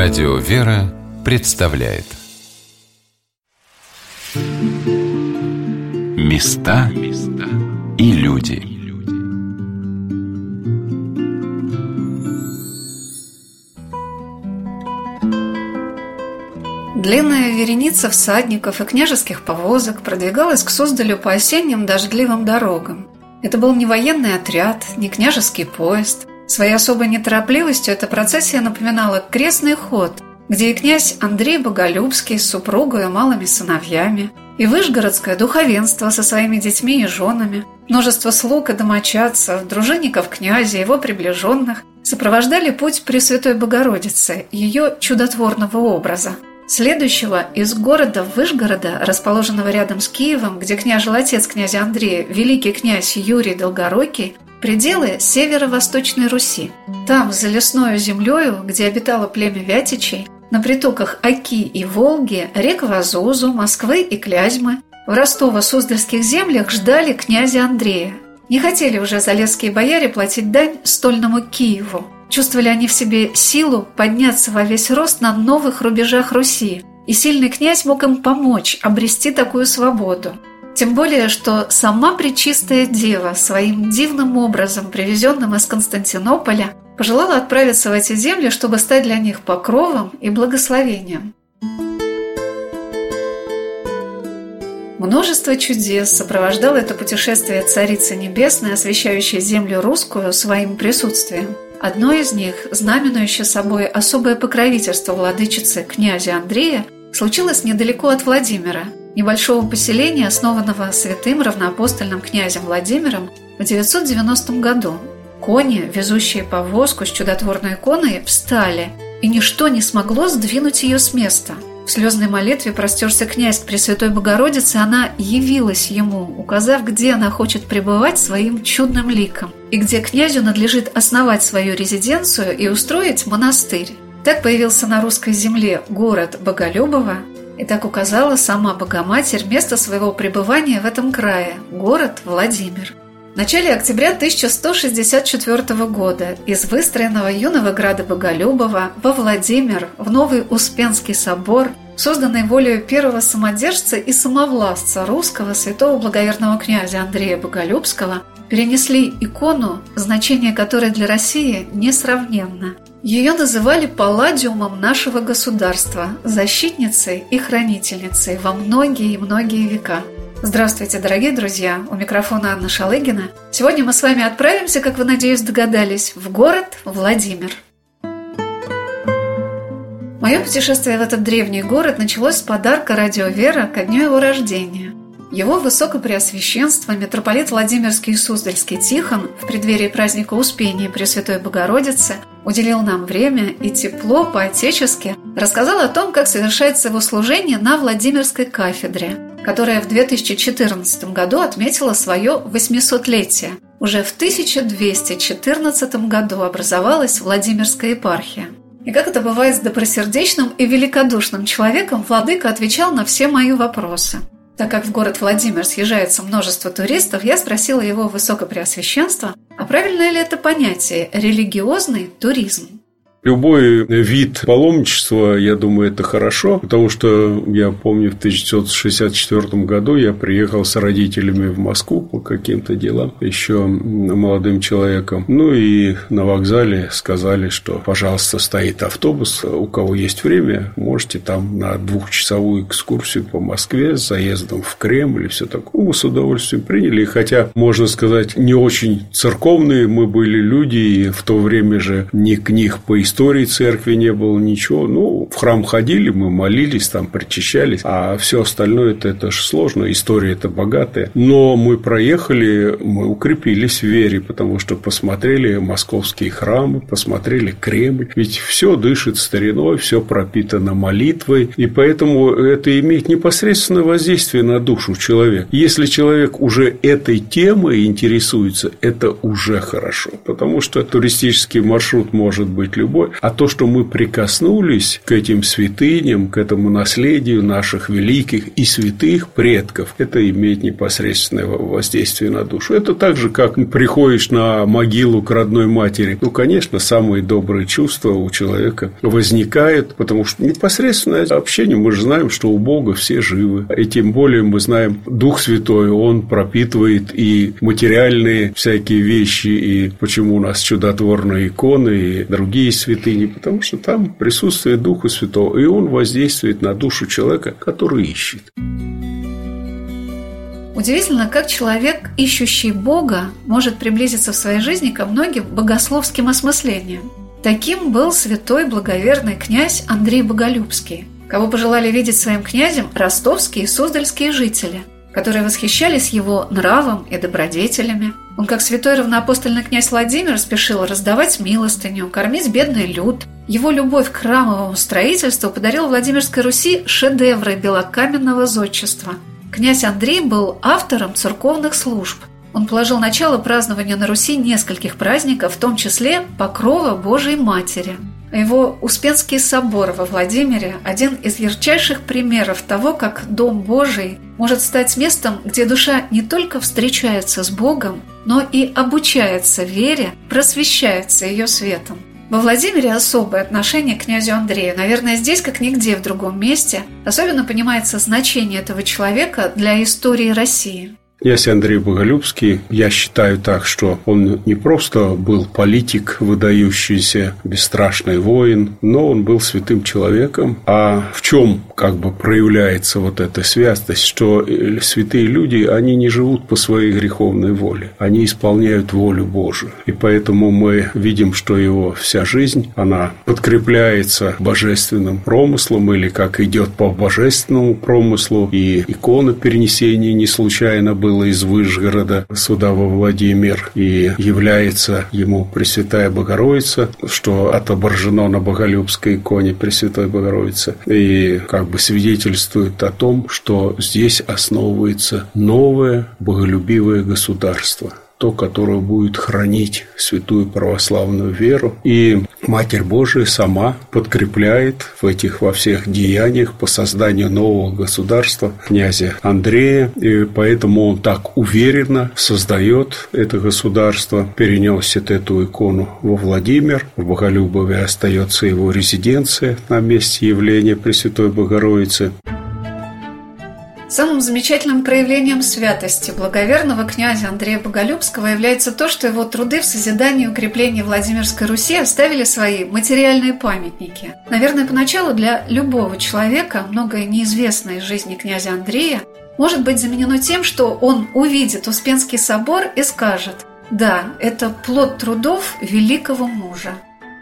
Радио «Вера» представляет Места и люди Длинная вереница всадников и княжеских повозок продвигалась к Суздалю по осенним дождливым дорогам. Это был не военный отряд, не княжеский поезд – Своей особой неторопливостью эта процессия напоминала крестный ход, где и князь Андрей Боголюбский с супругой и малыми сыновьями, и вышгородское духовенство со своими детьми и женами, множество слуг и домочадцев, дружинников князя, его приближенных, сопровождали путь Пресвятой Богородицы, ее чудотворного образа. Следующего из города Вышгорода, расположенного рядом с Киевом, где княжил отец князя Андрея, великий князь Юрий Долгорукий, пределы северо-восточной Руси. Там, за лесною землею, где обитало племя Вятичей, на притоках Оки и Волги, рек Вазузу, Москвы и Клязьмы, в Ростово-Суздальских землях ждали князя Андрея. Не хотели уже залесские бояре платить дань стольному Киеву. Чувствовали они в себе силу подняться во весь рост на новых рубежах Руси, и сильный князь мог им помочь обрести такую свободу. Тем более, что сама Пречистая Дева своим дивным образом, привезенным из Константинополя, пожелала отправиться в эти земли, чтобы стать для них покровом и благословением. Множество чудес сопровождало это путешествие Царицы Небесной, освещающей землю русскую своим присутствием. Одно из них, знаменующее собой особое покровительство владычицы князя Андрея, случилось недалеко от Владимира – небольшого поселения, основанного святым равноапостольным князем Владимиром в 990 году. Кони, везущие повозку с чудотворной иконой, встали, и ничто не смогло сдвинуть ее с места. В слезной молитве простерся князь к Пресвятой Богородице, она явилась ему, указав, где она хочет пребывать своим чудным ликом, и где князю надлежит основать свою резиденцию и устроить монастырь. Так появился на русской земле город Боголюбово, и так указала сама Богоматерь место своего пребывания в этом крае – город Владимир. В начале октября 1164 года из выстроенного юного града Боголюбова во Владимир, в Новый Успенский собор, созданный волею первого самодержца и самовластца русского святого благоверного князя Андрея Боголюбского, перенесли икону, значение которой для России несравненно – ее называли палладиумом нашего государства, защитницей и хранительницей во многие и многие века. Здравствуйте, дорогие друзья! У микрофона Анна Шалыгина. Сегодня мы с вами отправимся, как вы, надеюсь, догадались, в город Владимир. Мое путешествие в этот древний город началось с подарка радио «Вера» ко дню его рождения. Его Высокопреосвященство митрополит Владимирский и Суздальский Тихон в преддверии праздника Успения Пресвятой Богородицы уделил нам время и тепло по-отечески рассказал о том, как совершается его служение на Владимирской кафедре, которая в 2014 году отметила свое 800-летие. Уже в 1214 году образовалась Владимирская епархия. И как это бывает с добросердечным и великодушным человеком, владыка отвечал на все мои вопросы – так как в город Владимир съезжается множество туристов, я спросила его высокопреосвященство, а правильно ли это понятие «религиозный туризм»? Любой вид паломничества, я думаю, это хорошо, потому что я помню, в 1964 году я приехал с родителями в Москву по каким-то делам, еще молодым человеком. Ну и на вокзале сказали, что, пожалуйста, стоит автобус, у кого есть время, можете там на двухчасовую экскурсию по Москве с заездом в Кремль и все такое. Мы с удовольствием приняли, хотя, можно сказать, не очень церковные мы были люди, и в то время же ни книг по истории церкви не было ничего. Ну, в храм ходили, мы молились, там причащались, а все остальное это, это же сложно, история это богатая. Но мы проехали, мы укрепились в вере, потому что посмотрели московские храмы, посмотрели Кремль. Ведь все дышит стариной, все пропитано молитвой, и поэтому это имеет непосредственное воздействие на душу человека. Если человек уже этой темой интересуется, это уже хорошо, потому что туристический маршрут может быть любой, А то, что мы прикоснулись к этим святыням, к этому наследию наших великих и святых предков, это имеет непосредственное воздействие на душу. Это так же, как приходишь на могилу к родной матери. Ну, конечно, самые добрые чувства у человека возникают, потому что непосредственное общение, мы же знаем, что у Бога все живы. И тем более мы знаем, Дух Святой, Он пропитывает и материальные всякие вещи, и почему у нас чудотворные иконы и другие святыни, потому что там присутствие Духа Святого, и Он воздействует на душу человека, который ищет. Удивительно, как человек, ищущий Бога, может приблизиться в своей жизни ко многим богословским осмыслениям. Таким был святой благоверный князь Андрей Боголюбский, кого пожелали видеть своим князем ростовские и суздальские жители, которые восхищались его нравом и добродетелями. Он, как святой равноапостольный князь Владимир, спешил раздавать милостыню, кормить бедный люд. Его любовь к храмовому строительству подарил Владимирской Руси шедевры белокаменного зодчества – Князь Андрей был автором церковных служб. Он положил начало празднованию на Руси нескольких праздников, в том числе Покрова Божией Матери. Его Успенский собор во Владимире – один из ярчайших примеров того, как Дом Божий может стать местом, где душа не только встречается с Богом, но и обучается вере, просвещается ее светом. Во Владимире особое отношение к князю Андрею. Наверное, здесь, как нигде в другом месте, особенно понимается значение этого человека для истории России. Князь Андрей Боголюбский, я считаю так, что он не просто был политик, выдающийся, бесстрашный воин, но он был святым человеком. А в чем как бы проявляется вот эта святость, что святые люди, они не живут по своей греховной воле, они исполняют волю Божию. И поэтому мы видим, что его вся жизнь, она подкрепляется божественным промыслом или как идет по божественному промыслу, и икона перенесения не случайно была было из Выжгорода сюда во Владимир и является ему Пресвятая Богородица, что отображено на Боголюбской иконе Пресвятой Богородицы и как бы свидетельствует о том, что здесь основывается новое боголюбивое государство – то, которое будет хранить святую православную веру. И Матерь Божия сама подкрепляет в этих во всех деяниях по созданию нового государства князя Андрея. И поэтому он так уверенно создает это государство, переносит эту икону во Владимир. В Боголюбове остается его резиденция на месте явления Пресвятой Богородицы. Самым замечательным проявлением святости благоверного князя Андрея Боголюбского является то, что его труды в созидании и укреплении Владимирской Руси оставили свои материальные памятники. Наверное, поначалу для любого человека многое неизвестное из жизни князя Андрея может быть заменено тем, что он увидит Успенский собор и скажет «Да, это плод трудов великого мужа».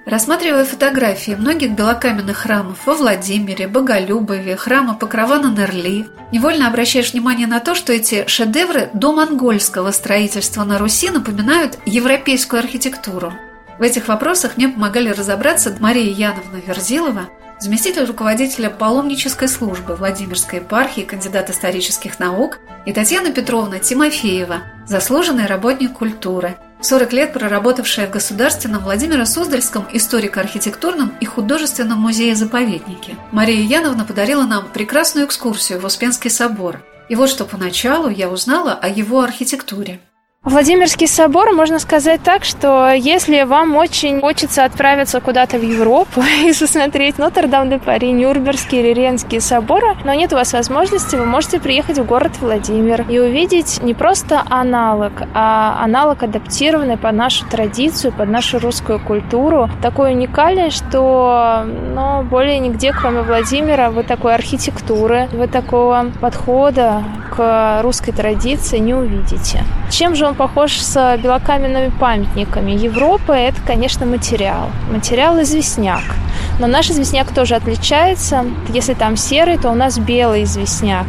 Рассматривая фотографии многих белокаменных храмов во Владимире, Боголюбове, храма Покрова на Нерли, невольно обращаешь внимание на то, что эти шедевры до монгольского строительства на Руси напоминают европейскую архитектуру. В этих вопросах мне помогали разобраться Мария Яновна Верзилова, заместитель руководителя паломнической службы Владимирской епархии, кандидат исторических наук, и Татьяна Петровна Тимофеева, заслуженный работник культуры – 40 лет проработавшая в Государственном Владимиро-Суздальском историко-архитектурном и художественном музее-заповеднике. Мария Яновна подарила нам прекрасную экскурсию в Успенский собор. И вот что поначалу я узнала о его архитектуре. Владимирский собор, можно сказать так, что если вам очень хочется отправиться куда-то в Европу и посмотреть Нотр-Дам-де-Пари, Нюрнбергский или Ренские соборы, но нет у вас возможности, вы можете приехать в город Владимир и увидеть не просто аналог, а аналог адаптированный под нашу традицию, под нашу русскую культуру. Такой уникальный, что ну, более нигде, кроме Владимира, вы такой архитектуры, вы такого подхода к русской традиции не увидите. Чем же он похож с белокаменными памятниками. Европа – это, конечно, материал. Материал известняк. Но наш известняк тоже отличается. Если там серый, то у нас белый известняк.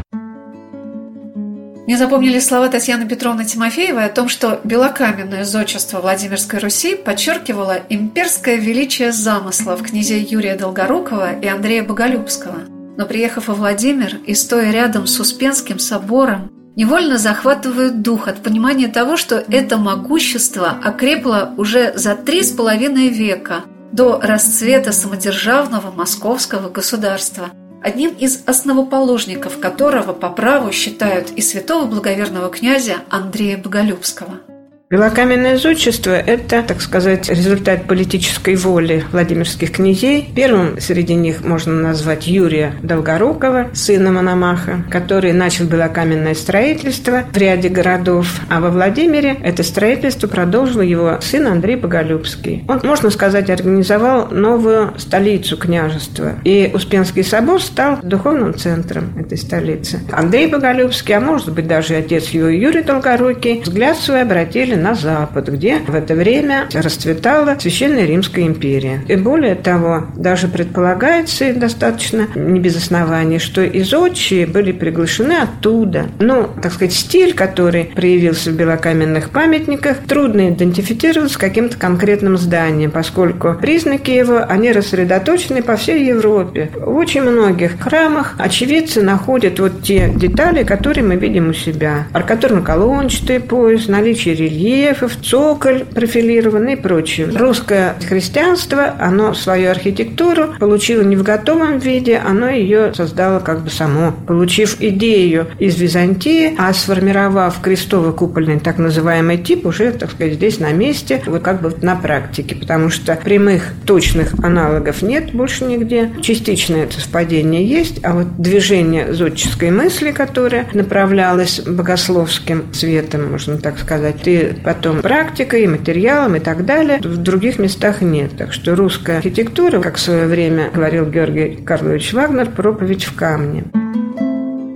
Мне запомнили слова Татьяны Петровны Тимофеевой о том, что белокаменное зодчество Владимирской Руси подчеркивало имперское величие замыслов князей Юрия Долгорукова и Андрея Боголюбского. Но приехав во Владимир и стоя рядом с Успенским собором, невольно захватывают дух от понимания того, что это могущество окрепло уже за три с половиной века, до расцвета самодержавного московского государства, одним из основоположников которого по праву считают и святого благоверного князя Андрея Боголюбского – Белокаменное зодчество – это, так сказать, результат политической воли Владимирских князей. Первым среди них можно назвать Юрия Долгорукова, сына Мономаха, который начал белокаменное строительство в ряде городов. А во Владимире это строительство продолжил его сын Андрей Боголюбский. Он, можно сказать, организовал новую столицу княжества. И Успенский собор стал духовным центром этой столицы. Андрей Боголюбский, а может быть даже отец его Юрий Долгорукий, взгляд свой обратили на Запад, где в это время расцветала Священная Римская империя. И более того, даже предполагается достаточно не без оснований, что изотчие были приглашены оттуда. Но, так сказать, стиль, который проявился в белокаменных памятниках, трудно идентифицировать с каким-то конкретным зданием, поскольку признаки его, они рассредоточены по всей Европе. В очень многих храмах очевидцы находят вот те детали, которые мы видим у себя. Аркатурно-колончатый пояс, наличие рельефа, рельефов, цоколь профилированный и прочее. Русское христианство, оно свою архитектуру получило не в готовом виде, оно ее создало как бы само, получив идею из Византии, а сформировав крестово-купольный так называемый тип уже, так сказать, здесь на месте, вот как бы на практике, потому что прямых точных аналогов нет больше нигде. Частичное это совпадение есть, а вот движение зодческой мысли, которое направлялось богословским светом, можно так сказать, и потом практикой, материалом и так далее. В других местах нет. Так что русская архитектура, как в свое время говорил Георгий Карлович Вагнер, проповедь в камне.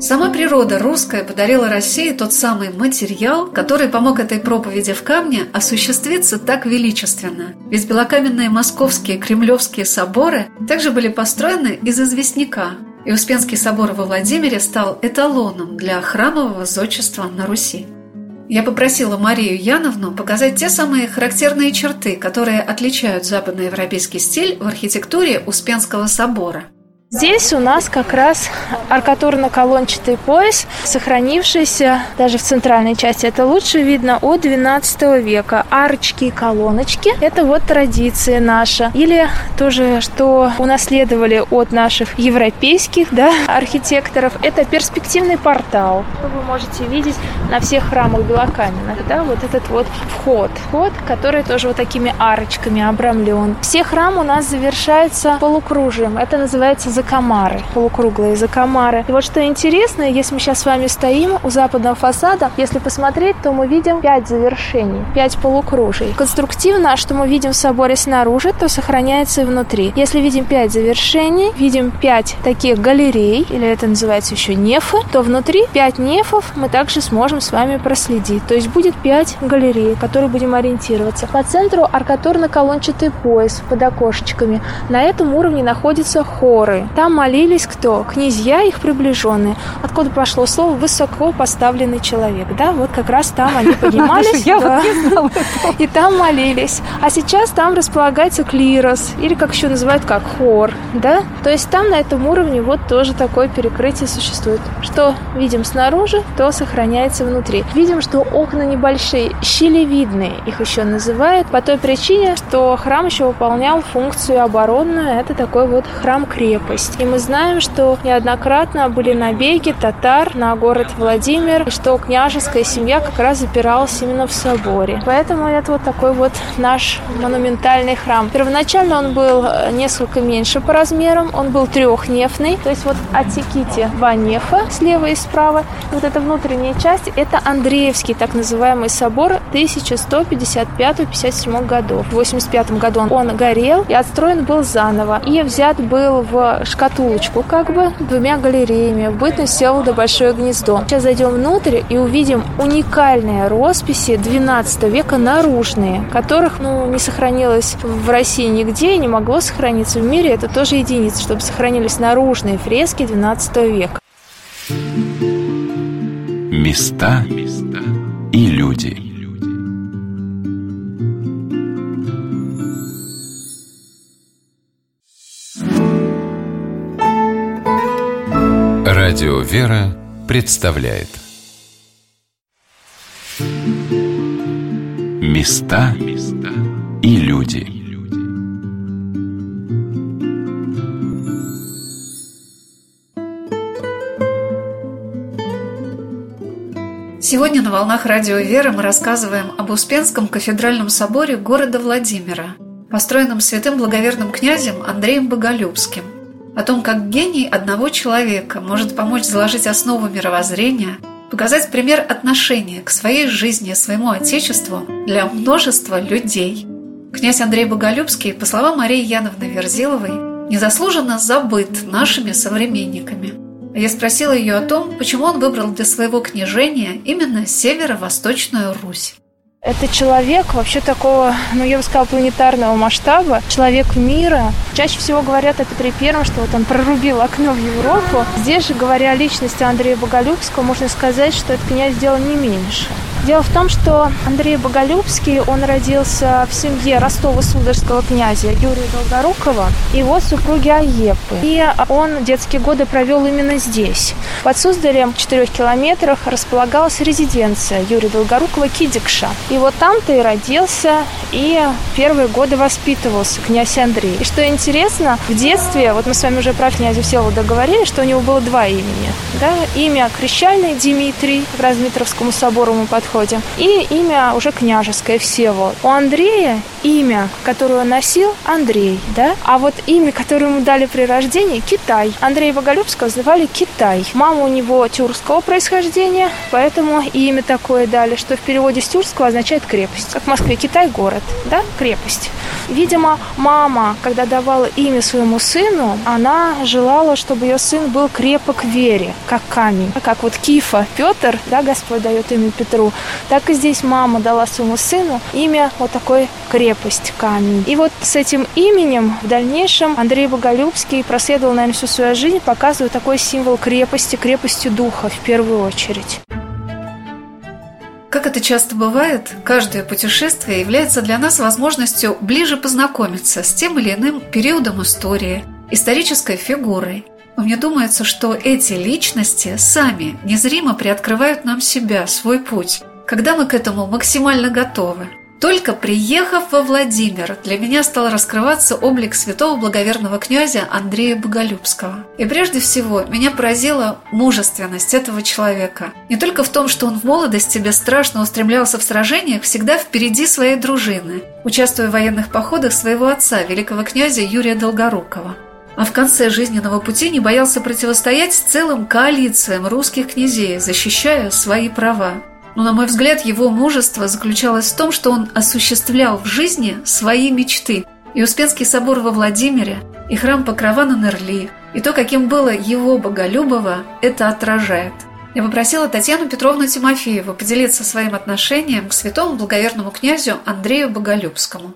Сама природа русская подарила России тот самый материал, который помог этой проповеди в камне осуществиться так величественно. Ведь белокаменные московские кремлевские соборы также были построены из известняка, и Успенский собор во Владимире стал эталоном для храмового зодчества на Руси. Я попросила Марию Яновну показать те самые характерные черты, которые отличают западноевропейский стиль в архитектуре Успенского собора – Здесь у нас как раз аркатурно-колончатый пояс, сохранившийся даже в центральной части. Это лучше видно от 12 века. Арочки и колоночки – это вот традиция наша. Или тоже, что унаследовали от наших европейских да, архитекторов, это перспективный портал. Вы можете видеть на всех храмах белокаменных, да, вот этот вот вход. Вход, который тоже вот такими арочками обрамлен. Все храмы у нас завершаются полукружием. Это называется закомары, полукруглые закомары. И вот что интересно, если мы сейчас с вами стоим у западного фасада, если посмотреть, то мы видим пять завершений, пять полукружий. Конструктивно, что мы видим в соборе снаружи, то сохраняется и внутри. Если видим пять завершений, видим пять таких галерей, или это называется еще нефы, то внутри пять нефов мы также сможем с вами проследить. То есть будет пять галерей, которые будем ориентироваться. По центру аркатурно-колончатый пояс под окошечками. На этом уровне находятся хоры. Там молились кто? Князья, их приближенные. Откуда пошло слово «высоко поставленный человек». Да, вот как раз там они поднимались. И там молились. А сейчас там располагается клирос, или как еще называют, как хор. Да? То есть там на этом уровне вот тоже такое перекрытие существует. Что видим снаружи, то сохраняется внутри. Видим, что окна небольшие, щелевидные, их еще называют, по той причине, что храм еще выполнял функцию оборонную. Это такой вот храм-крепость есть. И мы знаем, что неоднократно были набеги татар на город Владимир, и что княжеская семья как раз запиралась именно в соборе. Поэтому это вот такой вот наш монументальный храм. Первоначально он был э, несколько меньше по размерам, он был трехнефный, то есть вот отсеките два нефа слева и справа. Вот эта внутренняя часть – это Андреевский так называемый собор 1155-57 годов. В 85 году он горел и отстроен был заново. И взят был в шкатулочку как бы двумя галереями в бытность Всеволода Большое Гнездо. Сейчас зайдем внутрь и увидим уникальные росписи 12 века наружные, которых ну, не сохранилось в России нигде и не могло сохраниться в мире. Это тоже единица, чтобы сохранились наружные фрески 12 века. Места и люди – Радио «Вера» представляет. Места и люди. Сегодня на «Волнах Радио «Вера» мы рассказываем об Успенском кафедральном соборе города Владимира, построенном святым благоверным князем Андреем Боголюбским – о том, как гений одного человека может помочь заложить основу мировоззрения, показать пример отношения к своей жизни, своему Отечеству для множества людей. Князь Андрей Боголюбский, по словам Марии Яновны Верзиловой, незаслуженно забыт нашими современниками – я спросила ее о том, почему он выбрал для своего княжения именно северо-восточную Русь. Это человек вообще такого, ну я бы сказала, планетарного масштаба, человек мира. Чаще всего говорят о Петре Первом, что вот он прорубил окно в Европу. Здесь же, говоря о личности Андрея Боголюбского, можно сказать, что этот князь сделал не меньше. Дело в том, что Андрей Боголюбский, он родился в семье Ростова-Сударского князя Юрия Долгорукова и его супруги Аепы. И он детские годы провел именно здесь. Под Суздалем в четырех километрах располагалась резиденция Юрия Долгорукова Кидикша. И вот там-то и родился, и первые годы воспитывался князь Андрей. И что интересно, в детстве, вот мы с вами уже про князя Всеволода говорили, что у него было два имени. Да? Имя крещальное Дмитрий, к Размитровскому собору мы подходим, подходе. И имя уже княжеское Всеволод. У Андрея имя, которое он носил, Андрей, да? А вот имя, которое ему дали при рождении, Китай. Андрея Боголюбского называли Китай. Мама у него тюркского происхождения, поэтому имя такое дали, что в переводе с тюркского означает крепость. Как в Москве Китай город, да? Крепость. Видимо, мама, когда давала имя своему сыну, она желала, чтобы ее сын был крепок в вере, как камень. Как вот Кифа Петр, да, Господь дает имя Петру, так и здесь мама дала своему сыну имя вот такой крепость, камень. И вот с этим именем в дальнейшем Андрей Боголюбский проследовал, наверное, всю свою жизнь, показывая такой символ крепости, крепости духа в первую очередь. Как это часто бывает, каждое путешествие является для нас возможностью ближе познакомиться с тем или иным периодом истории, исторической фигурой. Но мне думается, что эти личности сами незримо приоткрывают нам себя, свой путь, когда мы к этому максимально готовы. Только приехав во Владимир, для меня стал раскрываться облик святого благоверного князя Андрея Боголюбского. И прежде всего меня поразила мужественность этого человека. Не только в том, что он в молодости бесстрашно устремлялся в сражениях всегда впереди своей дружины, участвуя в военных походах своего отца, великого князя Юрия Долгорукова а в конце жизненного пути не боялся противостоять целым коалициям русских князей, защищая свои права. Но, на мой взгляд, его мужество заключалось в том, что он осуществлял в жизни свои мечты. И Успенский собор во Владимире, и храм Покрова на Нерли, и то, каким было его Боголюбово, это отражает. Я попросила Татьяну Петровну Тимофееву поделиться своим отношением к святому благоверному князю Андрею Боголюбскому.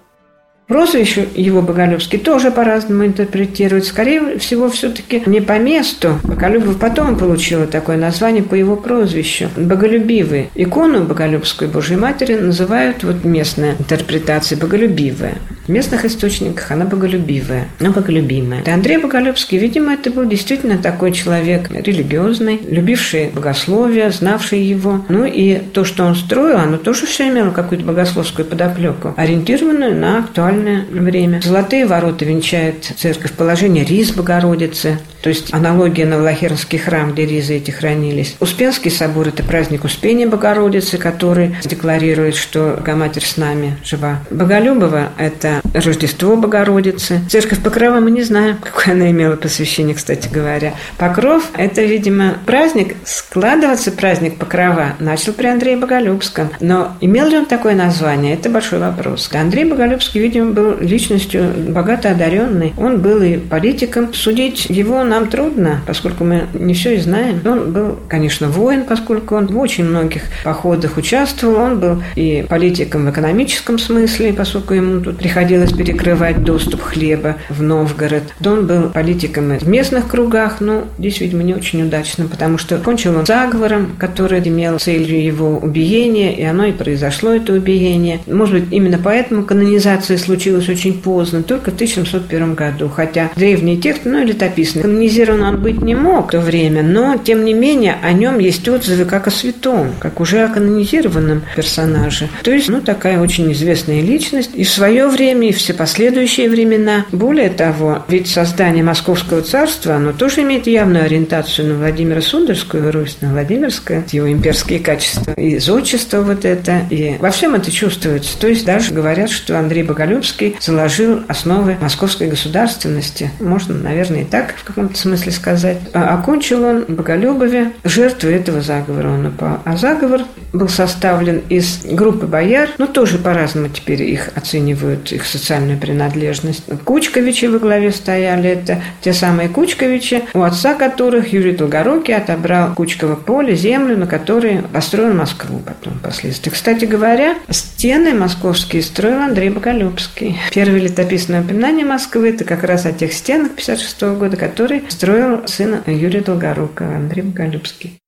Прозвище его Боголюбский тоже по-разному интерпретируют. Скорее всего, все-таки не по месту. Боголюбов потом получила такое название по его прозвищу. Боголюбивый. Икону Боголюбской Божьей Матери называют вот местная интерпретация Боголюбивая. В местных источниках она боголюбивая, но боголюбимая. И Андрей Боголюбский, видимо, это был действительно такой человек религиозный, любивший богословие, знавший его. Ну и то, что он строил, оно тоже все имело какую-то богословскую подоплеку, ориентированную на актуальность актуальное время. Золотые ворота венчает церковь положение Риз Богородицы, то есть аналогия на Влахернский храм, где ризы эти хранились. Успенский собор – это праздник Успения Богородицы, который декларирует, что Богоматерь с нами жива. Боголюбова – это Рождество Богородицы. Церковь Покрова мы не знаем, какое она имела посвящение, кстати говоря. Покров – это, видимо, праздник, складываться праздник Покрова начал при Андрее Боголюбском. Но имел ли он такое название – это большой вопрос. Андрей Боголюбский, видимо, был личностью богато одаренной. Он был и политиком. Судить его нам трудно, поскольку мы не все и знаем. Он был, конечно, воин, поскольку он в очень многих походах участвовал. Он был и политиком в экономическом смысле, поскольку ему тут приходилось перекрывать доступ хлеба в Новгород. Он был политиком в местных кругах, но здесь, видимо, не очень удачно, потому что кончил он заговором, который имел целью его убиения, и оно и произошло, это убиение. Может быть, именно поэтому канонизация случилась очень поздно, только в 1701 году, хотя древний текст, ну, летописный, канонизирован он быть не мог в то время, но, тем не менее, о нем есть отзывы как о святом, как уже о канонизированном персонаже. То есть, ну, такая очень известная личность и в свое время, и все последующие времена. Более того, ведь создание Московского царства, оно тоже имеет явную ориентацию на Владимира Сундерскую Русь, на Владимирское, его имперские качества, и зодчество вот это, и во всем это чувствуется. То есть даже говорят, что Андрей Боголюбский заложил основы московской государственности. Можно, наверное, и так в каком-то смысле сказать. А окончил он в Боголюбове жертвой этого заговора он упал. А заговор был составлен из группы бояр, ну, тоже по-разному теперь их оценивают, их социальную принадлежность. Кучковичи во главе стояли, это те самые Кучковичи, у отца которых Юрий Долгорукий отобрал Кучково поле, землю, на которой построил Москву потом впоследствии. Кстати говоря, стены московские строил Андрей Боголюбский. Первое летописное упоминание Москвы – это как раз о тех стенах 56 года, которые строил сын Юрия Долгорукова, Андрей Боголюбский.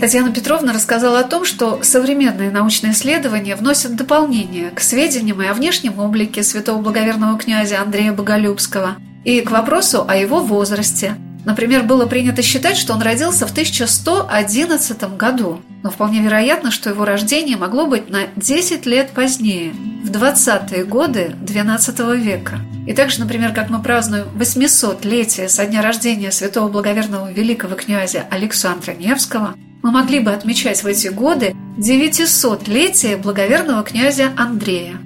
Татьяна Петровна рассказала о том, что современные научные исследования вносят дополнение к сведениям и о внешнем облике святого благоверного князя Андрея Боголюбского и к вопросу о его возрасте. Например, было принято считать, что он родился в 1111 году, но вполне вероятно, что его рождение могло быть на 10 лет позднее, в 20-е годы XII века. И также, например, как мы празднуем 800-летие со дня рождения святого благоверного великого князя Александра Невского – мы могли бы отмечать в эти годы 900-летие благоверного князя Андрея.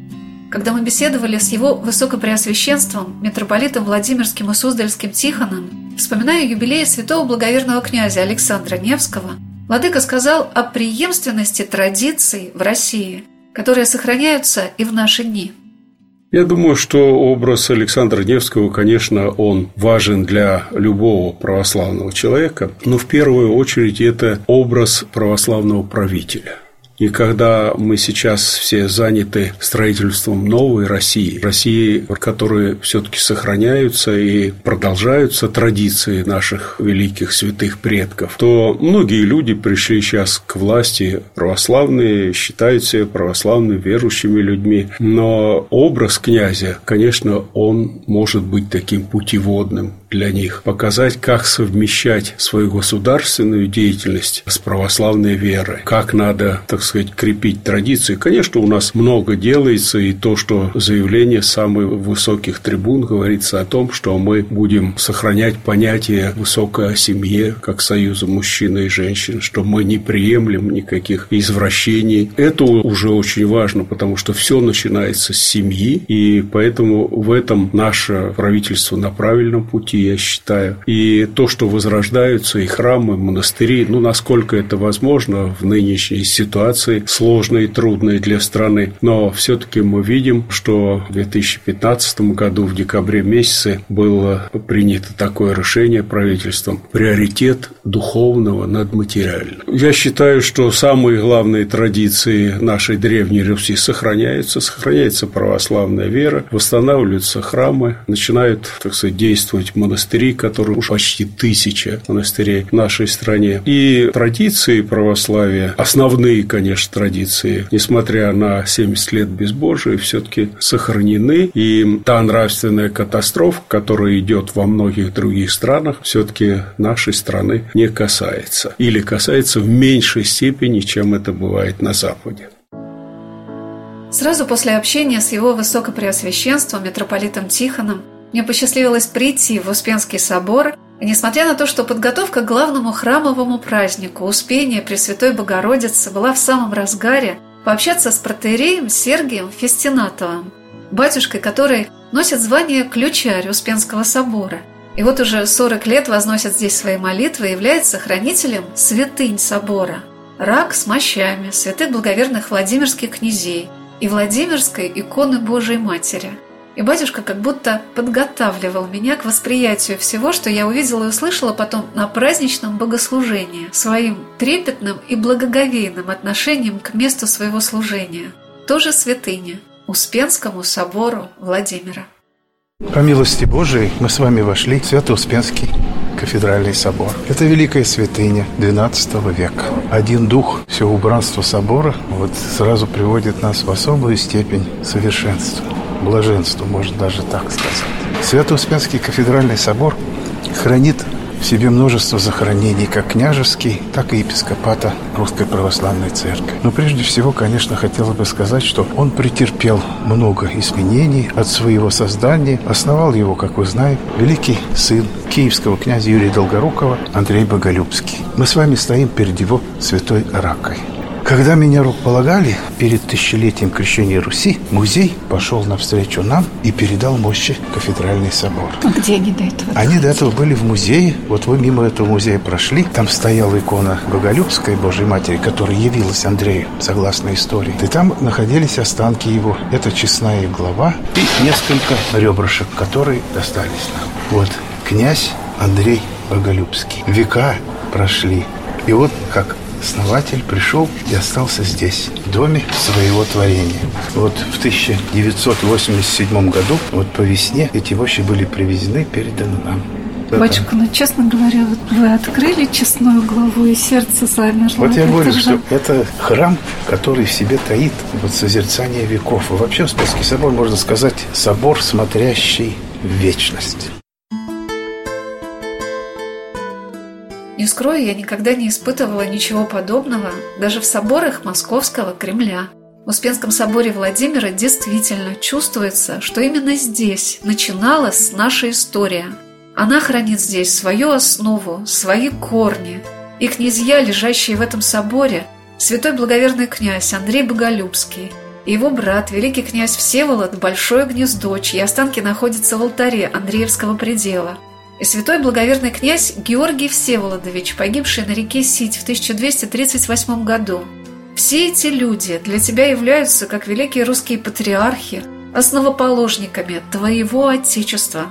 Когда мы беседовали с его высокопреосвященством, митрополитом Владимирским и Суздальским Тихоном, вспоминая юбилей святого благоверного князя Александра Невского, Владыка сказал о преемственности традиций в России, которые сохраняются и в наши дни – я думаю, что образ Александра Невского, конечно, он важен для любого православного человека, но в первую очередь это образ православного правителя. И когда мы сейчас все заняты строительством новой России, России, в которой все-таки сохраняются и продолжаются традиции наших великих святых предков, то многие люди пришли сейчас к власти православные, считают себя православными, верующими людьми. Но образ князя, конечно, он может быть таким путеводным для них, показать, как совмещать свою государственную деятельность с православной верой, как надо, так сказать, крепить традиции. Конечно, у нас много делается, и то, что заявление самых высоких трибун говорится о том, что мы будем сохранять понятие высокой о семье, как союза мужчины и женщин, что мы не приемлем никаких извращений. Это уже очень важно, потому что все начинается с семьи, и поэтому в этом наше правительство на правильном пути я считаю. И то, что возрождаются и храмы, и монастыри, ну, насколько это возможно в нынешней ситуации, сложной и трудной для страны. Но все-таки мы видим, что в 2015 году, в декабре месяце, было принято такое решение правительством. Приоритет духовного над материальным. Я считаю, что самые главные традиции нашей древней Руси сохраняются. Сохраняется православная вера, восстанавливаются храмы, начинают, так сказать, действовать монастыри монастырей, которые уж почти тысяча монастырей в нашей стране. И традиции православия, основные, конечно, традиции, несмотря на 70 лет безбожия, все-таки сохранены. И та нравственная катастрофа, которая идет во многих других странах, все-таки нашей страны не касается. Или касается в меньшей степени, чем это бывает на Западе. Сразу после общения с его высокопреосвященством митрополитом Тихоном мне посчастливилось прийти в Успенский собор, и несмотря на то, что подготовка к главному храмовому празднику Успения Пресвятой Богородицы была в самом разгаре, пообщаться с протеереем Сергием Фестинатовым, батюшкой, который носит звание ключарь Успенского собора. И вот уже 40 лет возносит здесь свои молитвы и является хранителем святынь собора. Рак с мощами святых благоверных Владимирских князей и Владимирской иконы Божией Матери – и батюшка как будто подготавливал меня к восприятию всего, что я увидела и услышала потом на праздничном богослужении, своим трепетным и благоговейным отношением к месту своего служения, тоже святыне, Успенскому собору Владимира. По милости Божией мы с вами вошли в Свято-Успенский кафедральный собор. Это великая святыня XII века. Один дух, все убранство собора вот сразу приводит нас в особую степень совершенства блаженству, можно даже так сказать. Свято-Успенский кафедральный собор хранит в себе множество захоронений, как княжеский, так и епископата Русской Православной Церкви. Но прежде всего, конечно, хотелось бы сказать, что он претерпел много изменений от своего создания. Основал его, как вы знаете, великий сын киевского князя Юрия Долгорукова Андрей Боголюбский. Мы с вами стоим перед его святой ракой. Когда меня рукополагали перед тысячелетием крещения Руси, музей пошел навстречу нам и передал мощи кафедральный собор. А где они до этого? Они до этого были в музее. Вот вы мимо этого музея прошли. Там стояла икона Боголюбской Божьей Матери, которая явилась Андрею, согласно истории. И там находились останки его. Это честная глава и несколько ребрышек, которые достались нам. Вот князь Андрей Боголюбский. Века прошли. И вот как основатель пришел и остался здесь, в доме своего творения. Вот в 1987 году, вот по весне, эти вещи были привезены, переданы нам. Батюшка, ну, честно говоря, вот вы открыли честную главу, и сердце замерло. Вот я Это говорю, же- что это храм, который в себе таит вот созерцание веков. И вообще Успенский собор, можно сказать, собор, смотрящий в вечность. Не скрою, я никогда не испытывала ничего подобного даже в соборах Московского Кремля. В Успенском соборе Владимира действительно чувствуется, что именно здесь начиналась наша история. Она хранит здесь свою основу, свои корни. И князья, лежащие в этом соборе, святой благоверный князь Андрей Боголюбский и его брат, великий князь Всеволод Большое Гнездо, чьи останки находятся в алтаре Андреевского предела – святой благоверный князь Георгий Всеволодович, погибший на реке Сить в 1238 году. Все эти люди для тебя являются, как великие русские патриархи, основоположниками твоего Отечества.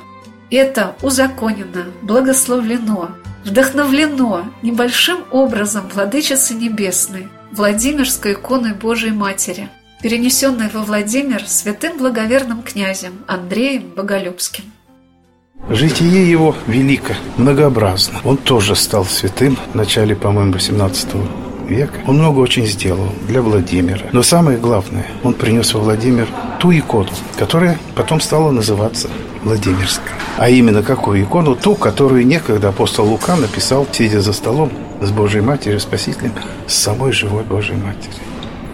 Это узаконено, благословлено, вдохновлено небольшим образом Владычицы Небесной, Владимирской иконой Божией Матери, перенесенной во Владимир святым благоверным князем Андреем Боголюбским. Житие его велико, многообразно. Он тоже стал святым в начале, по-моему, 18 века. Он много очень сделал для Владимира. Но самое главное, он принес во Владимир ту икону, которая потом стала называться Владимирской. А именно какую икону? Ту, которую некогда апостол Лука написал, сидя за столом с Божьей Матерью, Спасителем, с самой живой Божьей Матерью.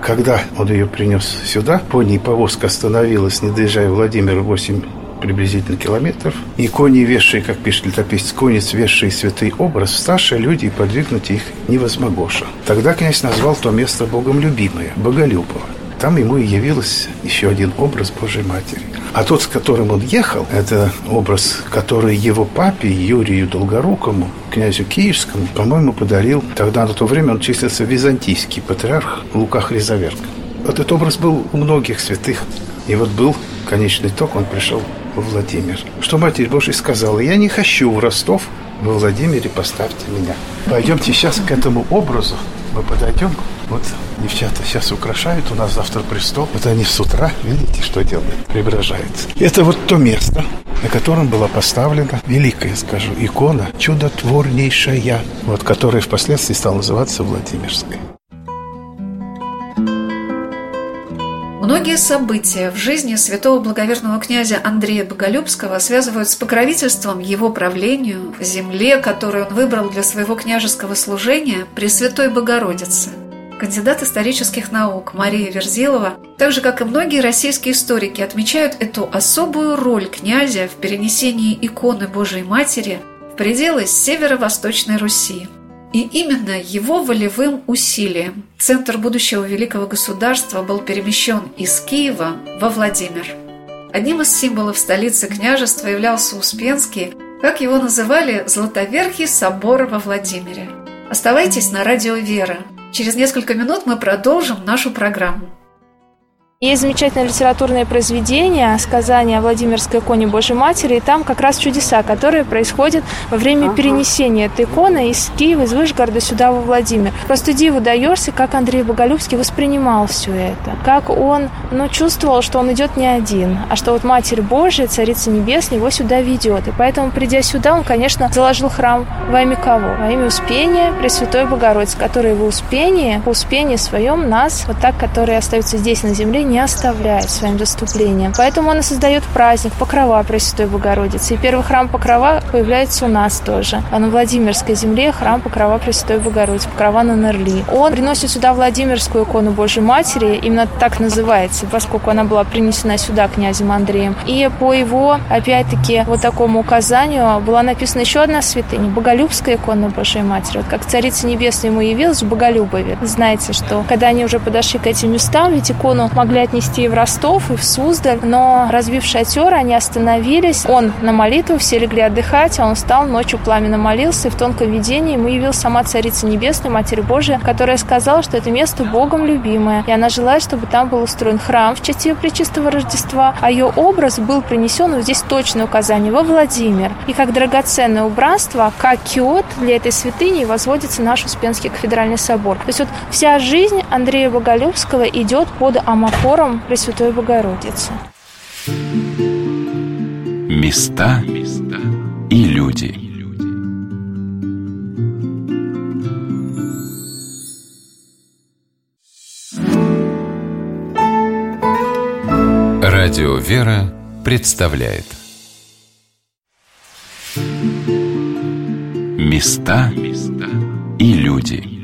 Когда он ее принес сюда, по ней повозка остановилась, не доезжая в Владимир 8 приблизительно километров. И кони, вешшие, как пишет летописец, кони, свесшие святый образ, старшие люди, и подвигнуть их невозмогоша. Тогда князь назвал то место Богом любимое, Боголюбово. Там ему и явилось еще один образ Божьей Матери. А тот, с которым он ехал, это образ, который его папе Юрию Долгорукому, князю Киевскому, по-моему, подарил. Тогда на то время он числился византийский патриарх Лука Хризоверк. Вот этот образ был у многих святых. И вот был конечный итог, он пришел во Владимир. Что Матерь Божия сказала, я не хочу в Ростов, во Владимире поставьте меня. Пойдемте сейчас к этому образу, мы подойдем. Вот девчата сейчас украшают, у нас завтра престол. Вот они с утра, видите, что делают, преображаются. Это вот то место, на котором была поставлена великая, скажу, икона, чудотворнейшая, вот которая впоследствии стала называться Владимирской. Многие события в жизни святого благоверного князя Андрея Боголюбского связывают с покровительством его правлению, земле, которую он выбрал для своего княжеского служения при Святой Богородице. Кандидат исторических наук Мария Верзилова, так же как и многие российские историки, отмечают эту особую роль князя в перенесении иконы Божией Матери в пределы северо-восточной Руси. И именно его волевым усилием центр будущего великого государства был перемещен из Киева во Владимир. Одним из символов столицы княжества являлся Успенский, как его называли Златоверхий собор во Владимире. Оставайтесь на радио «Вера». Через несколько минут мы продолжим нашу программу. Есть замечательное литературное произведение «Сказание о Владимирской иконе Божьей Матери», и там как раз чудеса, которые происходят во время перенесения этой иконы из Киева, из Вышгорода сюда, во Владимир. Просто диву даешься, как Андрей Боголюбский воспринимал все это, как он ну, чувствовал, что он идет не один, а что вот Матерь Божия, Царица Небесная его сюда ведет. И поэтому, придя сюда, он, конечно, заложил храм во имя кого? Во имя Успения Пресвятой Богородицы, которая во Успении, по Успении своем нас, вот так, которые остаются здесь на земле, не оставляет своим заступлением. Поэтому он и создает праздник Покрова Пресвятой Богородицы. И первый храм Покрова появляется у нас тоже. А на Владимирской земле храм Покрова Пресвятой Богородицы, Покрова на Нерли. Он приносит сюда Владимирскую икону Божьей Матери, именно так называется, поскольку она была принесена сюда князем Андреем. И по его, опять-таки, вот такому указанию была написана еще одна святыня, Боголюбская икона Божьей Матери. Вот как Царица Небесная ему явилась в Боголюбове. Знаете, что когда они уже подошли к этим местам, ведь икону могли отнести и в Ростов, и в Суздаль, но разбив шатер, они остановились. Он на молитву, все легли отдыхать, а он встал, ночью пламенно молился, и в тонком видении ему явилась сама Царица Небесная, Матерь Божия, которая сказала, что это место Богом любимое, и она желает, чтобы там был устроен храм в честь ее Пречистого Рождества, а ее образ был принесен, вот здесь точное указание, во Владимир. И как драгоценное убранство, как киот для этой святыни возводится наш Успенский кафедральный собор. То есть вот вся жизнь Андрея Боголюбского идет под амафором Пресвятой Богородицы. Места и люди. Радио «Вера» представляет Места и люди.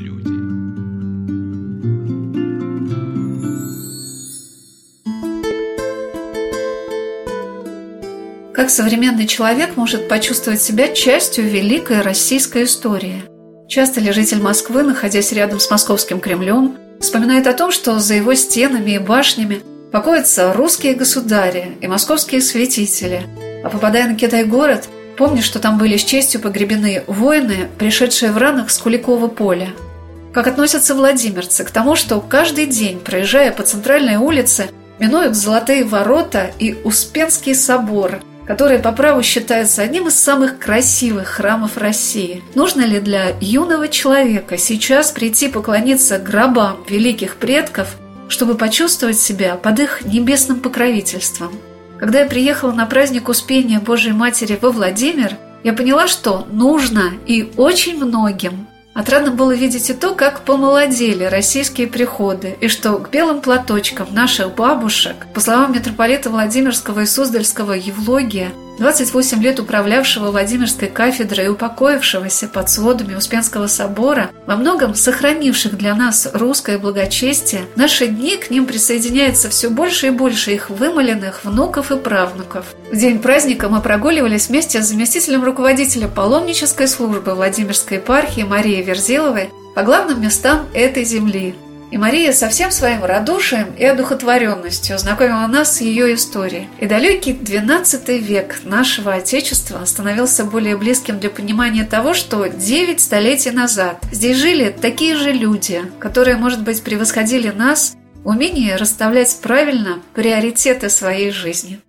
Как современный человек может почувствовать себя частью великой российской истории? Часто ли житель Москвы, находясь рядом с московским Кремлем, вспоминает о том, что за его стенами и башнями покоятся русские государи и московские святители, а попадая на Китай-город, помни, что там были с честью погребены воины, пришедшие в ранах с Куликова поля. Как относятся владимирцы к тому, что каждый день, проезжая по центральной улице, минуют Золотые ворота и Успенский собор, который по праву считается одним из самых красивых храмов России. Нужно ли для юного человека сейчас прийти поклониться гробам великих предков чтобы почувствовать себя под их небесным покровительством. Когда я приехала на праздник Успения Божьей Матери во Владимир, я поняла, что нужно и очень многим. Отрадно было видеть и то, как помолодели российские приходы, и что к белым платочкам наших бабушек, по словам митрополита Владимирского и Суздальского Евлогия, 28 лет управлявшего Владимирской кафедрой и упокоившегося под сводами Успенского собора, во многом сохранивших для нас русское благочестие, в наши дни к ним присоединяется все больше и больше их вымоленных внуков и правнуков. В день праздника мы прогуливались вместе с заместителем руководителя паломнической службы Владимирской епархии Марией Верзиловой по главным местам этой земли – и Мария со всем своим радушием и одухотворенностью знакомила нас с ее историей. И далекий XII век нашего Отечества становился более близким для понимания того, что девять столетий назад здесь жили такие же люди, которые, может быть, превосходили нас в умении расставлять правильно приоритеты своей жизни.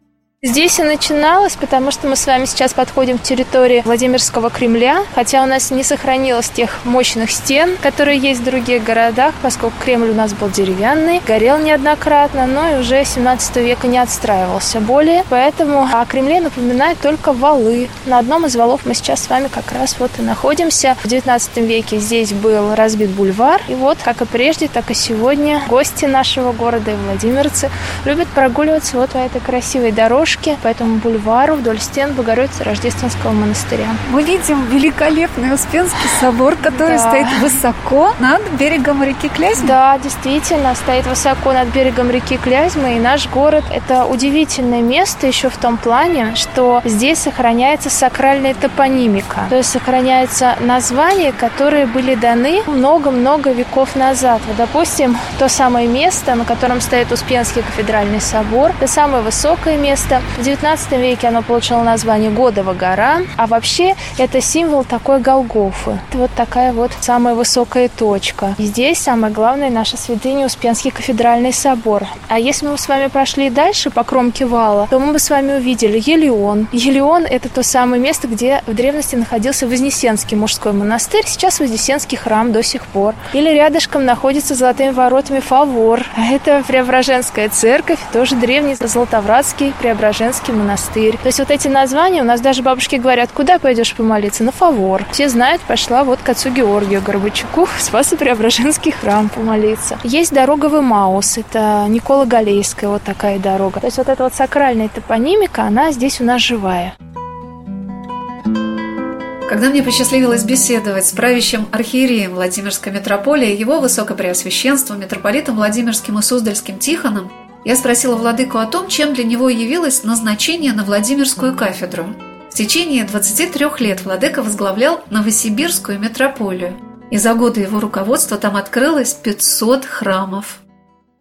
Здесь и начиналось, потому что мы с вами сейчас подходим к территории Владимирского Кремля, хотя у нас не сохранилось тех мощных стен, которые есть в других городах, поскольку Кремль у нас был деревянный, горел неоднократно, но и уже 17 века не отстраивался более, поэтому о Кремле напоминают только валы. На одном из валов мы сейчас с вами как раз вот и находимся. В 19 веке здесь был разбит бульвар, и вот, как и прежде, так и сегодня гости нашего города и владимирцы любят прогуливаться вот по этой красивой дорожке, дорожке по этому бульвару вдоль стен Богородицы Рождественского монастыря. Мы видим великолепный Успенский собор, который да. стоит высоко над берегом реки Клязьмы. Да, действительно, стоит высоко над берегом реки Клязьмы, и наш город – это удивительное место еще в том плане, что здесь сохраняется сакральная топонимика, то есть сохраняются названия, которые были даны много-много веков назад. Вот, допустим, то самое место, на котором стоит Успенский кафедральный собор, это самое высокое место, в XIX веке оно получило название Годова гора, а вообще это символ такой Голгофы. Вот такая вот самая высокая точка. И здесь самое главное наша святыня Успенский кафедральный собор. А если мы с вами прошли дальше по кромке вала, то мы бы с вами увидели Елеон. Елеон – это то самое место, где в древности находился Вознесенский мужской монастырь, сейчас Вознесенский храм до сих пор. Или рядышком находится золотыми воротами Фавор. А это Преображенская церковь, тоже древний Золотовратский Преображенский Преображенский монастырь. То есть вот эти названия, у нас даже бабушки говорят, куда пойдешь помолиться? На Фавор. Все знают, пошла вот к отцу Георгию Горбачуку в Спасо-Преображенский храм помолиться. Есть дорога в Имаус, это Никола Галейская, вот такая дорога. То есть вот эта вот сакральная топонимика, она здесь у нас живая. Когда мне посчастливилось беседовать с правящим архиереем Владимирской митрополии, его высокопреосвященством, митрополитом Владимирским и Суздальским Тихоном, я спросила владыку о том, чем для него явилось назначение на Владимирскую кафедру. В течение 23 лет владыка возглавлял Новосибирскую митрополию, и за годы его руководства там открылось 500 храмов.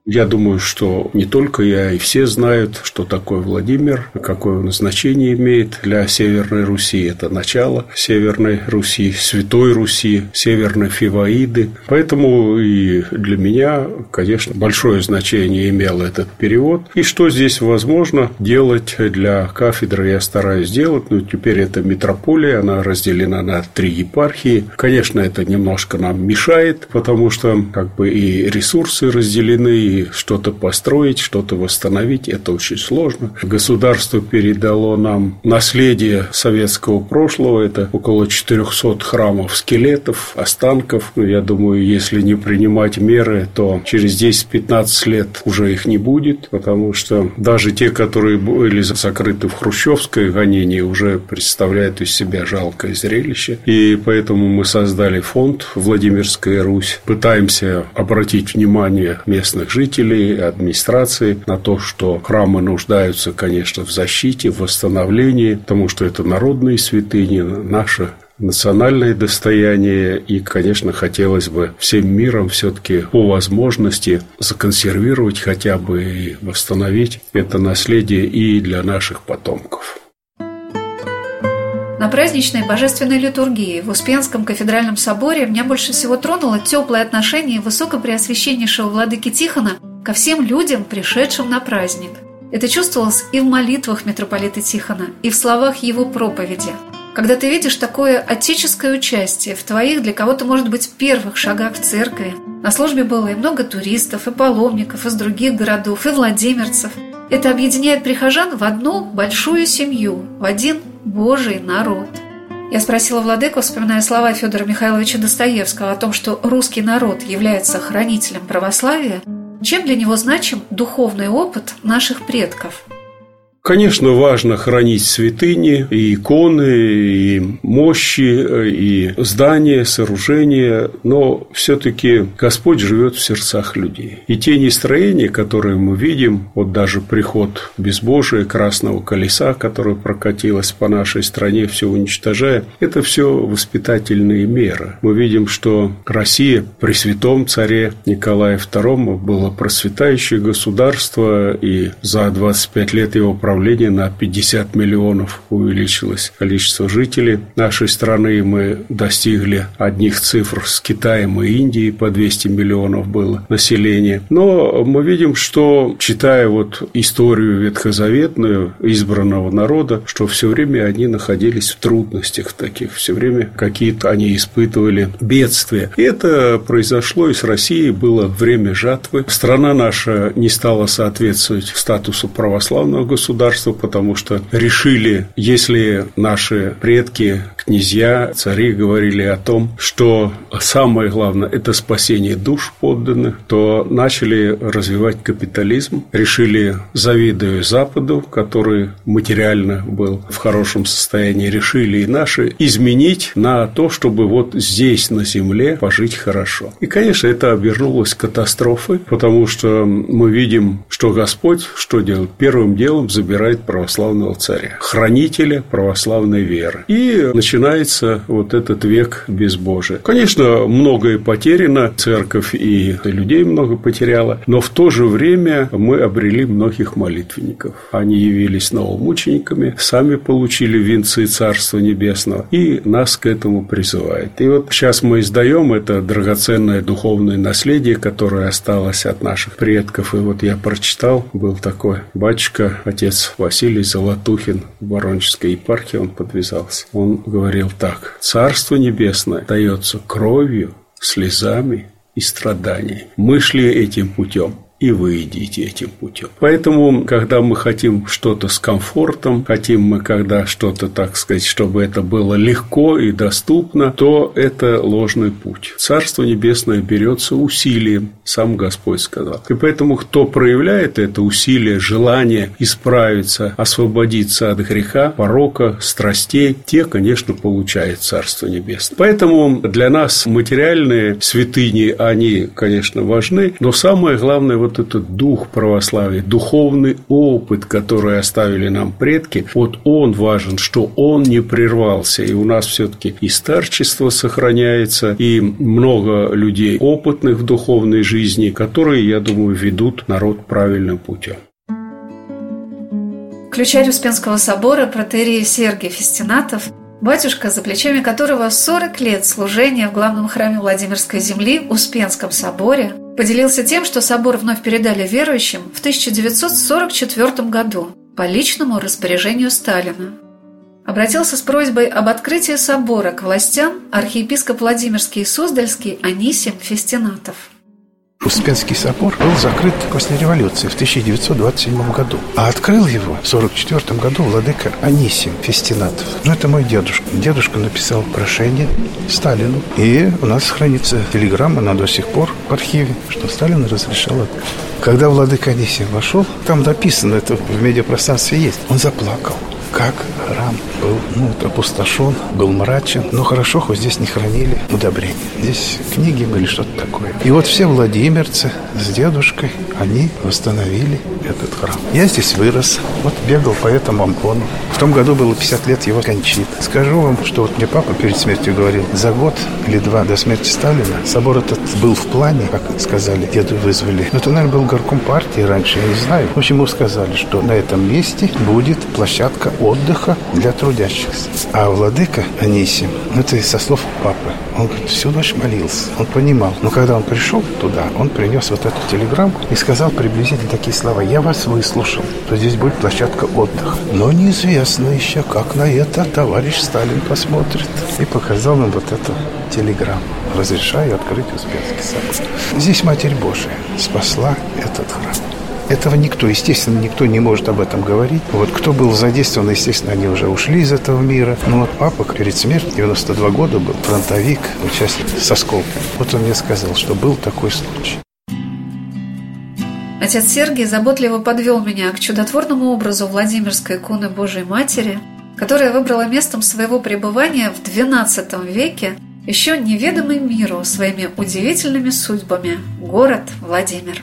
Я думаю, что не только я, и все знают, что такое Владимир, какое назначение имеет для Северной Руси. Это начало Северной Руси, Святой Руси, Северной Фиваиды. Поэтому и для меня, конечно, большое значение имел этот перевод. И что здесь возможно делать для кафедры, я стараюсь делать. Но теперь это метрополия, она разделена на три епархии. Конечно, это немножко нам мешает, потому что как бы и ресурсы разделены, что-то построить, что-то восстановить, это очень сложно. Государство передало нам наследие советского прошлого, это около 400 храмов скелетов, останков. Ну, я думаю, если не принимать меры, то через 10-15 лет уже их не будет, потому что даже те, которые были закрыты в хрущевское гонение, уже представляют из себя жалкое зрелище. И поэтому мы создали фонд «Владимирская Русь». Пытаемся обратить внимание местных жителей жителей, администрации на то, что храмы нуждаются, конечно, в защите, в восстановлении, потому что это народные святыни, наше национальное достояние, и, конечно, хотелось бы всем миром все-таки по возможности законсервировать хотя бы и восстановить это наследие и для наших потомков. На праздничной божественной литургии в Успенском кафедральном соборе меня больше всего тронуло теплое отношение высокопреосвященнейшего владыки Тихона ко всем людям, пришедшим на праздник. Это чувствовалось и в молитвах митрополита Тихона, и в словах его проповеди. Когда ты видишь такое отеческое участие в твоих, для кого-то, может быть, первых шагах в церкви, на службе было и много туристов, и паломников из других городов, и владимирцев. Это объединяет прихожан в одну большую семью, в один Божий народ. Я спросила владыку, вспоминая слова Федора Михайловича Достоевского о том, что русский народ является хранителем православия, чем для него значим духовный опыт наших предков – Конечно, важно хранить святыни, и иконы, и мощи, и здания, сооружения, но все-таки Господь живет в сердцах людей. И те нестроения, которые мы видим, вот даже приход безбожия, красного колеса, которое прокатилось по нашей стране, все уничтожая, это все воспитательные меры. Мы видим, что Россия при святом царе Николае II было процветающее государство, и за 25 лет его правления управления на 50 миллионов увеличилось количество жителей нашей страны. Мы достигли одних цифр с Китаем и Индией, по 200 миллионов было население. Но мы видим, что, читая вот историю ветхозаветную избранного народа, что все время они находились в трудностях таких, все время какие-то они испытывали бедствия. И это произошло и с Россией, было время жатвы. Страна наша не стала соответствовать статусу православного государства, государству, потому что решили, если наши предки, князья, цари говорили о том, что самое главное – это спасение душ подданных, то начали развивать капитализм, решили, завидуя Западу, который материально был в хорошем состоянии, решили и наши изменить на то, чтобы вот здесь, на земле, пожить хорошо. И, конечно, это обернулось катастрофой, потому что мы видим, что Господь что делает? Первым делом забирает православного царя, хранителя православной веры. И начинается вот этот век безбожия. Конечно, многое потеряно, церковь и людей много потеряла, но в то же время мы обрели многих молитвенников. Они явились новомучениками, сами получили венцы Царства Небесного и нас к этому призывает. И вот сейчас мы издаем это драгоценное духовное наследие, которое осталось от наших предков. И вот я прочитал, был такой батюшка, отец Василий Золотухин в Воронежской епархии, он подвязался. Он говорил так. «Царство небесное дается кровью, слезами и страданиями. Мы шли этим путем. И вы идите этим путем. Поэтому, когда мы хотим что-то с комфортом, хотим мы, когда что-то, так сказать, чтобы это было легко и доступно, то это ложный путь. Царство Небесное берется усилием, сам Господь сказал. И поэтому, кто проявляет это усилие, желание исправиться, освободиться от греха, порока, страстей, те, конечно, получают Царство Небесное. Поэтому для нас материальные святыни, они, конечно, важны, но самое главное вот этот дух православия, духовный опыт, который оставили нам предки, вот он важен, что он не прервался. И у нас все-таки и старчество сохраняется, и много людей опытных в духовной жизни, которые, я думаю, ведут народ правильным путем. Ключарь Успенского собора протерей Сергий Фестинатов – Батюшка, за плечами которого 40 лет служения в главном храме Владимирской земли Успенском соборе, поделился тем, что собор вновь передали верующим в 1944 году по личному распоряжению Сталина. Обратился с просьбой об открытии собора к властям архиепископ Владимирский и Суздальский Анисим Фестинатов – Успенский собор был закрыт после революции в 1927 году. А открыл его в 1944 году владыка Анисим Фестинатов. Ну, это мой дедушка. Дедушка написал прошение Сталину. И у нас хранится телеграмма, она до сих пор в архиве, что Сталин разрешал открыть. Когда владыка Анисим вошел, там написано, это в медиапространстве есть, он заплакал как храм был ну, опустошен, был мрачен. Но хорошо, хоть здесь не хранили удобрения. Здесь книги были, что-то такое. И вот все владимирцы с дедушкой, они восстановили этот храм. Я здесь вырос, вот бегал по этому ампону. В том году было 50 лет его кончит. Скажу вам, что вот мне папа перед смертью говорил, за год или два до смерти Сталина собор этот был в плане, как сказали, деду вызвали. Но это, наверное, был горком партии раньше, я не знаю. В общем, ему сказали, что на этом месте будет площадка отдыха для трудящихся. А владыка Анисим, ну, это со слов папы, он говорит, всю ночь молился. Он понимал. Но когда он пришел туда, он принес вот эту телеграмму и сказал приблизительно такие слова. Я вас выслушал, что здесь будет площадка отдыха. Но неизвестно еще, как на это товарищ Сталин посмотрит. И показал нам вот эту телеграмму. Разрешаю открыть Успенский собор. Здесь Матерь Божия спасла этот храм. Этого никто, естественно, никто не может об этом говорить. Вот кто был задействован, естественно, они уже ушли из этого мира. Но вот папа перед смертью, 92 года был, фронтовик, участник с осколком. Вот он мне сказал, что был такой случай. Отец Сергий заботливо подвел меня к чудотворному образу Владимирской иконы Божией Матери, которая выбрала местом своего пребывания в XII веке еще неведомый миру своими удивительными судьбами город Владимир.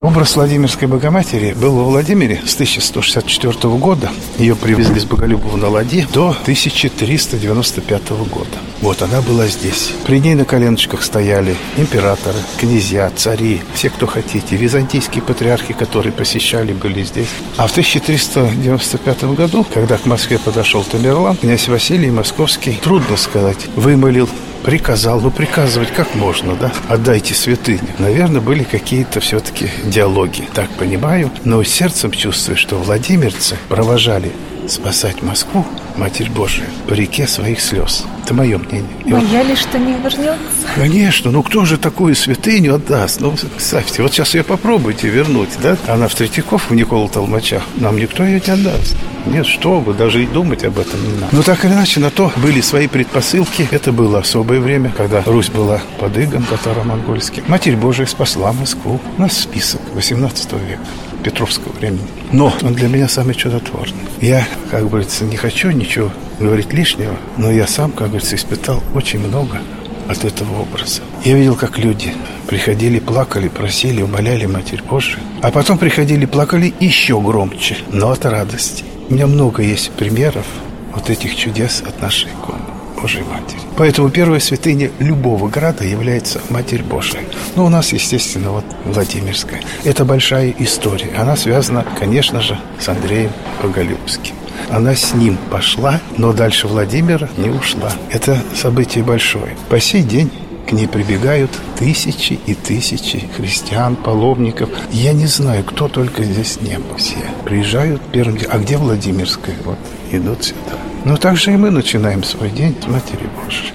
Образ Владимирской Богоматери был во Владимире с 1164 года. Ее привезли с Боголюбова на ладье до 1395 года. Вот она была здесь. При ней на коленочках стояли императоры, князья, цари, все, кто хотите. Византийские патриархи, которые посещали, были здесь. А в 1395 году, когда к Москве подошел Тамерлан, князь Василий Московский, трудно сказать, вымолил приказал, ну приказывать как можно, да? Отдайте святыню. Наверное, были какие-то все-таки диалоги, так понимаю. Но сердцем чувствую, что владимирцы провожали спасать Москву, Матерь Божия, по реке своих слез. Это мое мнение. Боялись, что не вернется? Конечно, ну кто же такую святыню отдаст? Ну, представьте, вот сейчас ее попробуйте вернуть, да? Она в Третьяков, у Никола Толмача. Нам никто ее не отдаст. Нет, что вы, даже и думать об этом не надо. Но так или иначе, на то были свои предпосылки. Это было особое время, когда Русь была под игом татаро-монгольским. Матерь Божия спасла Москву. У нас список 18 века. Петровского времени. Но он для меня самый чудотворный. Я, как говорится, не хочу ничего говорить лишнего, но я сам, как говорится, испытал очень много от этого образа. Я видел, как люди приходили, плакали, просили, умоляли Матерь Божию, а потом приходили, плакали еще громче, но от радости. У меня много есть примеров вот этих чудес от нашей иконы. Божьей Матери. Поэтому первая святыня любого града является Матерь Божия. Ну, у нас, естественно, вот Владимирская. Это большая история. Она связана, конечно же, с Андреем Боголюбским. Она с ним пошла, но дальше Владимира не ушла. Это событие большое. По сей день к ней прибегают тысячи и тысячи христиан, паломников. Я не знаю, кто только здесь не был. Все приезжают первым. А где Владимирская? Вот, идут сюда. Но также и мы начинаем свой день с Матери Божьей.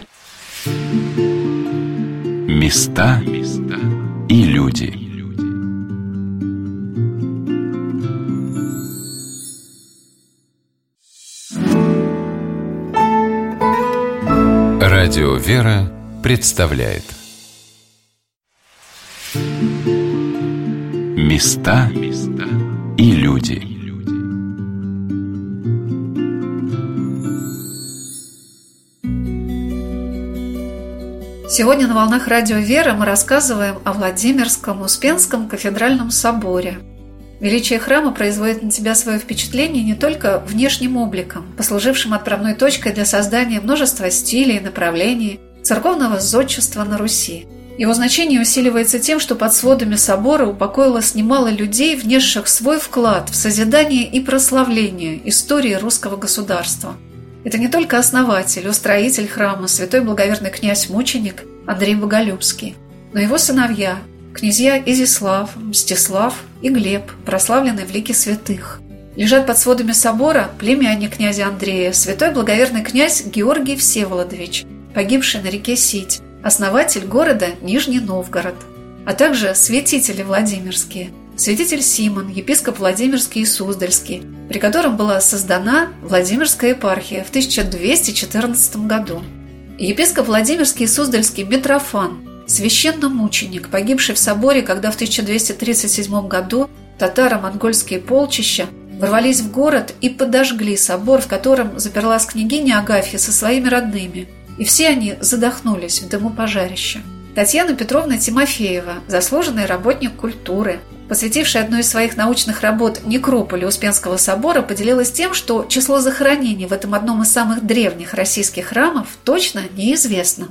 Места и люди. Радио «Вера» представляет Места и люди – Сегодня на «Волнах Радио «Вера» мы рассказываем о Владимирском Успенском кафедральном соборе – Величие храма производит на тебя свое впечатление не только внешним обликом, послужившим отправной точкой для создания множества стилей и направлений церковного зодчества на Руси. Его значение усиливается тем, что под сводами собора упокоилось немало людей, внесших свой вклад в созидание и прославление истории русского государства. Это не только основатель, устроитель храма, святой благоверный князь-мученик Андрей Боголюбский, но его сыновья Князья Изислав, Мстислав и Глеб, прославленные в лике святых. Лежат под сводами собора племянник князя Андрея, святой благоверный князь Георгий Всеволодович, погибший на реке Сить, основатель города Нижний Новгород, а также святители Владимирские, святитель Симон, епископ Владимирский и Суздальский, при котором была создана Владимирская епархия в 1214 году. Епископ Владимирский и Суздальский Митрофан – священномученик, погибший в соборе, когда в 1237 году татаро-монгольские полчища ворвались в город и подожгли собор, в котором заперлась княгиня Агафья со своими родными, и все они задохнулись в дыму пожарища. Татьяна Петровна Тимофеева, заслуженный работник культуры, посвятившая одну из своих научных работ некрополю Успенского собора, поделилась тем, что число захоронений в этом одном из самых древних российских храмов точно неизвестно.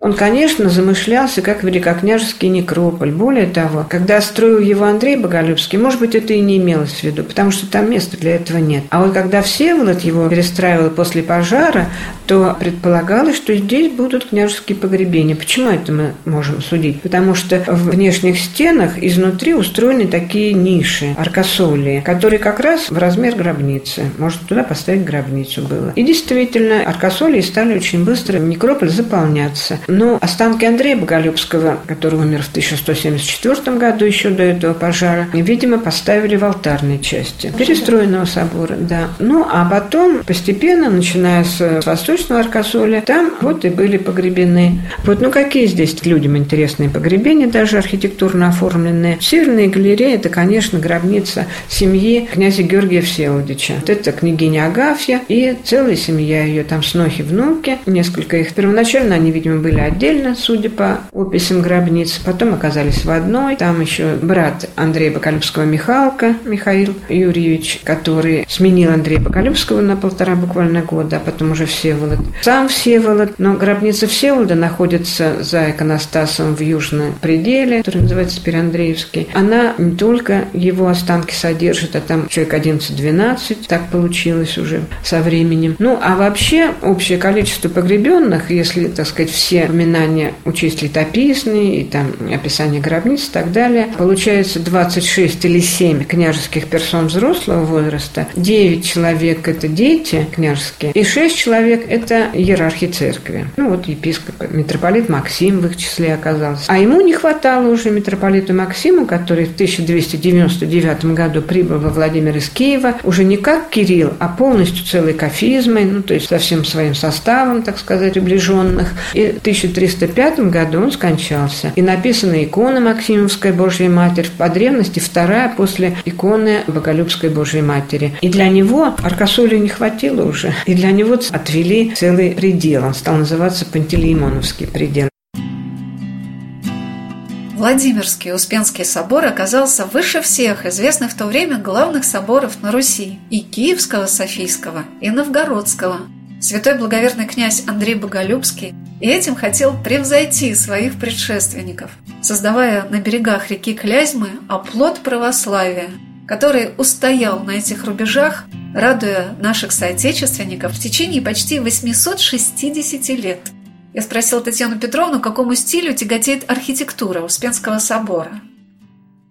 Он, конечно, замышлялся как великокняжеский некрополь. Более того, когда строил его Андрей Боголюбский, может быть, это и не имелось в виду, потому что там места для этого нет. А вот когда Всеволод его перестраивал после пожара, то предполагалось, что здесь будут княжеские погребения. Почему это мы можем судить? Потому что в внешних стенах изнутри устроены такие ниши, аркосолии, которые как раз в размер гробницы. Можно туда поставить гробницу было. И действительно, аркосолии стали очень быстро некрополь заполняться. Но останки Андрея Боголюбского, который умер в 1174 году, еще до этого пожара, видимо, поставили в алтарной части перестроенного собора, да. Ну, а потом постепенно, начиная с восточного Аркасоля, там вот и были погребены. Вот, ну, какие здесь людям интересные погребения, даже архитектурно оформленные. В Северной галерее это, конечно, гробница семьи князя Георгия Всеволодича. Вот это княгиня Агафья и целая семья ее, там снохи, внуки, несколько их. Первоначально они, видимо, были были отдельно, судя по описям гробниц, потом оказались в одной. Там еще брат Андрея Бакалюбского Михалка, Михаил Юрьевич, который сменил Андрея Бакалюбского на полтора буквально года, а потом уже Всеволод. Сам Всеволод, но гробница Всеволода находится за иконостасом в южном пределе, который называется теперь Андреевский. Она не только его останки содержит, а там человек 11-12, так получилось уже со временем. Ну, а вообще общее количество погребенных, если, так сказать, все упоминания учесть летописные и там описание гробниц и так далее. Получается 26 или 7 княжеских персон взрослого возраста, 9 человек – это дети княжеские, и 6 человек – это иерархи церкви. Ну вот епископ, митрополит Максим в их числе оказался. А ему не хватало уже митрополиту Максиму, который в 1299 году прибыл во Владимир из Киева, уже не как Кирилл, а полностью целой кафизмой, ну то есть со всем своим составом, так сказать, приближенных. И 1305 году он скончался. И написана икона Максимовская Божья Матерь, по древности вторая после иконы Боголюбской Божьей Матери. И для него Аркасолю не хватило уже. И для него отвели целый предел. Он стал называться Пантелеймоновский предел. Владимирский Успенский собор оказался выше всех известных в то время главных соборов на Руси – и Киевского Софийского, и Новгородского – Святой благоверный князь Андрей Боголюбский и этим хотел превзойти своих предшественников, создавая на берегах реки Клязьмы оплот православия, который устоял на этих рубежах, радуя наших соотечественников в течение почти 860 лет. Я спросил Татьяну Петровну, какому стилю тяготеет архитектура Успенского собора.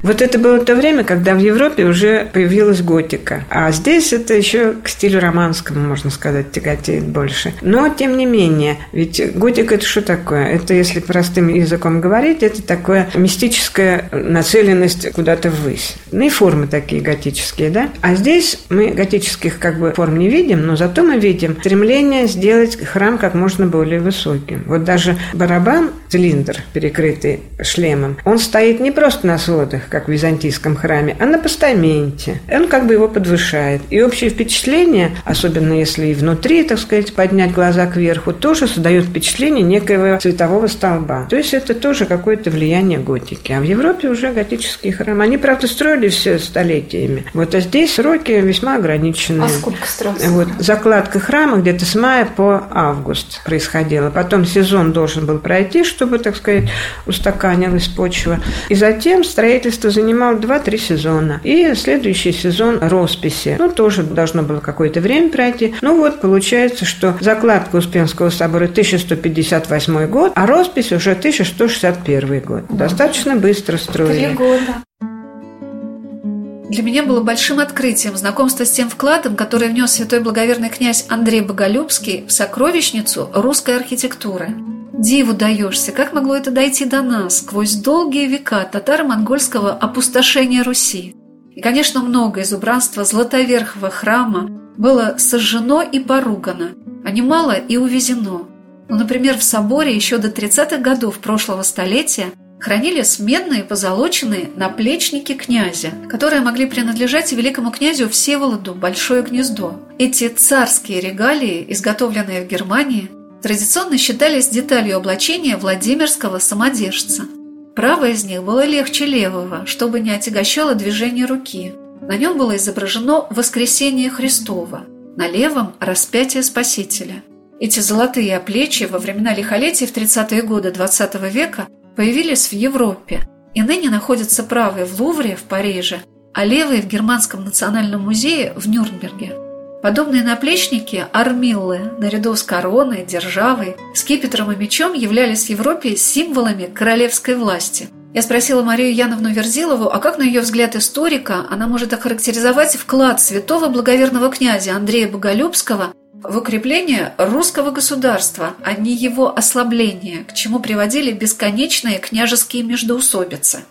Вот это было то время, когда в Европе уже появилась готика. А здесь это еще к стилю романскому, можно сказать, тяготеет больше. Но, тем не менее, ведь готика – это что такое? Это, если простым языком говорить, это такое мистическая нацеленность куда-то ввысь. Ну и формы такие готические, да? А здесь мы готических как бы форм не видим, но зато мы видим стремление сделать храм как можно более высоким. Вот даже барабан, цилиндр, перекрытый шлемом, он стоит не просто на сводах, как в византийском храме, а на постаменте. Он как бы его подвышает. И общее впечатление, особенно если и внутри, так сказать, поднять глаза кверху, тоже создает впечатление некоего цветового столба. То есть это тоже какое-то влияние готики. А в Европе уже готические храмы. Они, правда, строили все столетиями. Вот, а здесь сроки весьма ограниченные. А сколько строился? Вот, закладка храма где-то с мая по август происходила. Потом сезон должен был пройти, чтобы, так сказать, устаканилась почва. И затем строительство строительство занимало 2-3 сезона. И следующий сезон росписи. Ну, тоже должно было какое-то время пройти. Ну, вот получается, что закладка Успенского собора 1158 год, а роспись уже 1161 год. Достаточно быстро строили. Три года. Для меня было большим открытием знакомство с тем вкладом, который внес святой благоверный князь Андрей Боголюбский в сокровищницу русской архитектуры. Диву даешься, как могло это дойти до нас сквозь долгие века татаро-монгольского опустошения Руси? И, конечно, много из убранства Златоверхого храма было сожжено и поругано, а немало и увезено. Ну, например, в соборе еще до 30-х годов прошлого столетия хранились медные позолоченные наплечники князя, которые могли принадлежать великому князю Всеволоду Большое Гнездо. Эти царские регалии, изготовленные в Германии, традиционно считались деталью облачения Владимирского самодержца. Правое из них было легче левого, чтобы не отягощало движение руки. На нем было изображено воскресение Христова, на левом – распятие Спасителя. Эти золотые оплечья во времена лихолетия в 30-е годы XX века появились в Европе и ныне находятся правые в Лувре в Париже, а левые в Германском национальном музее в Нюрнберге. Подобные наплечники, армиллы, наряду с короной, державой, скипетром и мечом являлись в Европе символами королевской власти. Я спросила Марию Яновну Верзилову, а как, на ее взгляд историка, она может охарактеризовать вклад святого благоверного князя Андрея Боголюбского в укрепление русского государства, а не его ослабление, к чему приводили бесконечные княжеские междоусобицы.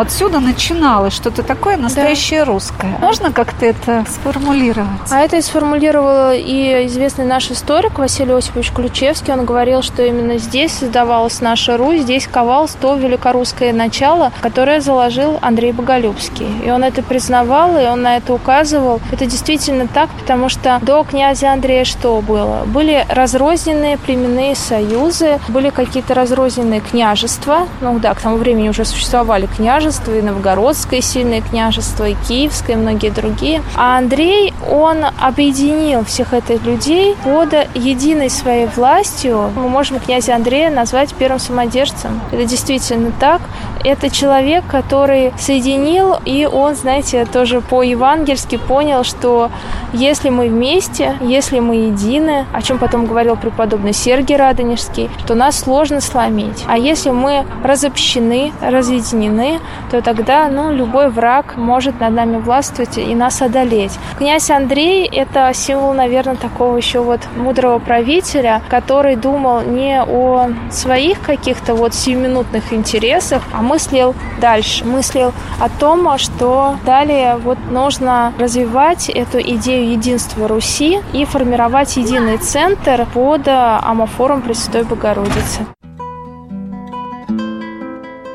Отсюда начиналось что-то такое настоящее да. русское. Можно как-то это сформулировать? А это сформулировал и известный наш историк Василий Осипович Ключевский. Он говорил, что именно здесь создавалась наша Русь, здесь ковалось то великорусское начало, которое заложил Андрей Боголюбский. И он это признавал, и он на это указывал. Это действительно так, потому что до князя Андрея что было? Были разрозненные племенные союзы, были какие-то разрозненные княжества. Ну да, к тому времени уже существовали княжества, княжество, и Новгородское сильное княжество, и Киевское, и многие другие. А Андрей, он объединил всех этих людей под единой своей властью. Мы можем князя Андрея назвать первым самодержцем. Это действительно так. Это человек, который соединил, и он, знаете, тоже по-евангельски понял, что если мы вместе, если мы едины, о чем потом говорил преподобный Сергий Радонежский, то нас сложно сломить. А если мы разобщены, разъединены, то тогда ну, любой враг может над нами властвовать и нас одолеть. Князь Андрей – это символ, наверное, такого еще вот мудрого правителя, который думал не о своих каких-то вот сиюминутных интересах, а мыслил дальше, мыслил о том, что далее вот нужно развивать эту идею единства Руси и формировать единый центр под амофором Пресвятой Богородицы.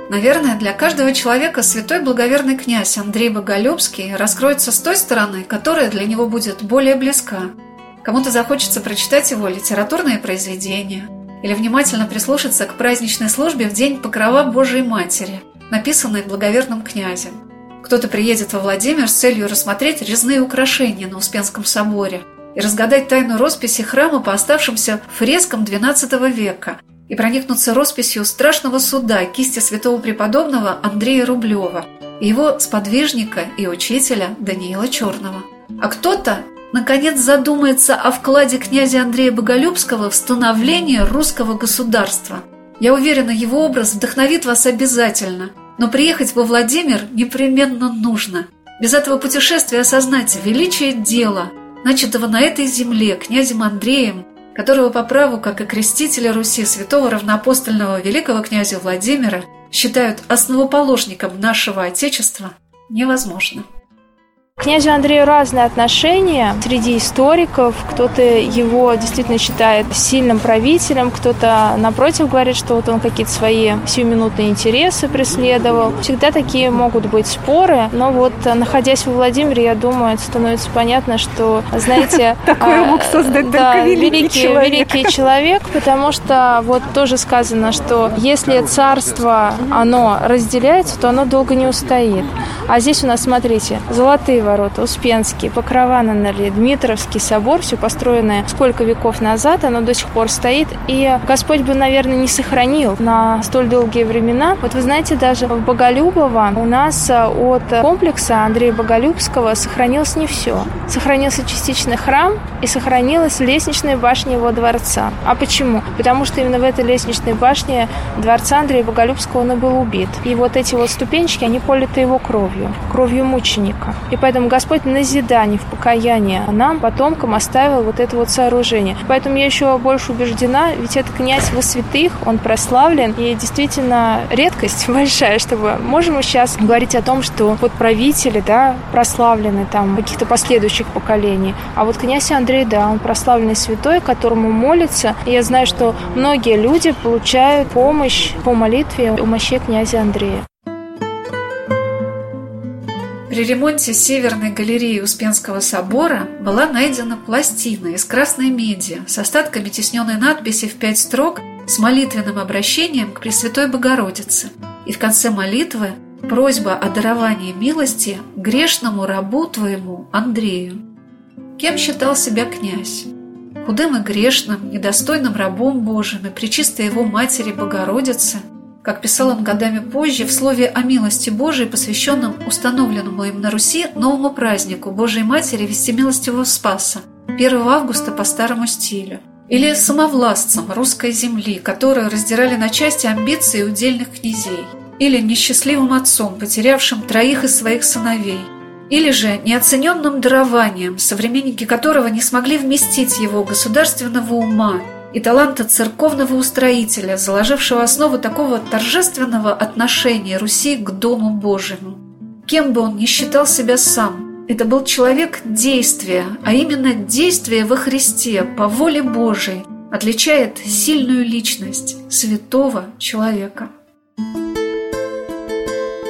Наверное, для каждого человека святой благоверный князь Андрей Боголюбский раскроется с той стороны, которая для него будет более близка. Кому-то захочется прочитать его литературные произведения или внимательно прислушаться к праздничной службе в День Покрова Божией Матери, написанной благоверным князем. Кто-то приедет во Владимир с целью рассмотреть резные украшения на Успенском соборе и разгадать тайну росписи храма по оставшимся фрескам XII века – и проникнуться росписью страшного суда кисти святого преподобного Андрея Рублева и его сподвижника и учителя Даниила Черного. А кто-то, наконец, задумается о вкладе князя Андрея Боголюбского в становление русского государства. Я уверена, его образ вдохновит вас обязательно. Но приехать во Владимир непременно нужно. Без этого путешествия осознать величие дела, начатого на этой земле князем Андреем, которого по праву, как и крестителя Руси святого равноапостольного великого князя Владимира, считают основоположником нашего Отечества, невозможно. К князю Андрею разные отношения среди историков. Кто-то его действительно считает сильным правителем, кто-то, напротив, говорит, что вот он какие-то свои сиюминутные интересы преследовал. Всегда такие могут быть споры, но вот, находясь во Владимире, я думаю, это становится понятно, что, знаете... Такое мог создать только великий человек. великий человек, потому что вот тоже сказано, что если царство, оно разделяется, то оно долго не устоит. А здесь у нас, смотрите, золотые ворота, Успенский, Покрова на Нале, Дмитровский собор, все построенное сколько веков назад, оно до сих пор стоит, и Господь бы, наверное, не сохранил на столь долгие времена. Вот вы знаете, даже в Боголюбово у нас э, от комплекса Андрея Боголюбского сохранилось не все. Сохранился частично храм и сохранилась лестничная башня его дворца. А почему? Потому что именно в этой лестничной башне дворца Андрея Боголюбского он и был убит. И вот эти вот ступенчики, они политы его кровью, кровью мученика. И поэтому Поэтому Господь на назидание, в покаяние нам, потомкам, оставил вот это вот сооружение. Поэтому я еще больше убеждена, ведь это князь во святых, он прославлен, и действительно редкость большая, чтобы можем мы сейчас говорить о том, что вот правители, да, прославлены там каких-то последующих поколений, а вот князь Андрей, да, он прославленный святой, которому молится, и я знаю, что многие люди получают помощь по молитве у мощей князя Андрея. При ремонте Северной галереи Успенского собора была найдена пластина из красной меди с остатками тесненной надписи в пять строк с молитвенным обращением к Пресвятой Богородице. И в конце молитвы просьба о даровании милости грешному рабу твоему Андрею. Кем считал себя князь? Худым и грешным, недостойным рабом Божьим и причистой его матери Богородице – как писал он годами позже, в слове о милости Божией, посвященном установленному им на Руси новому празднику Божией Матери Вестимилостивого Спаса 1 августа по старому стилю. Или самовластцам русской земли, которые раздирали на части амбиции удельных князей. Или несчастливым отцом, потерявшим троих из своих сыновей. Или же неоцененным дарованием, современники которого не смогли вместить его государственного ума и таланта церковного устроителя, заложившего основу такого торжественного отношения Руси к Дому Божьему. Кем бы он ни считал себя сам, это был человек действия, а именно действие во Христе по воле Божией отличает сильную личность святого человека.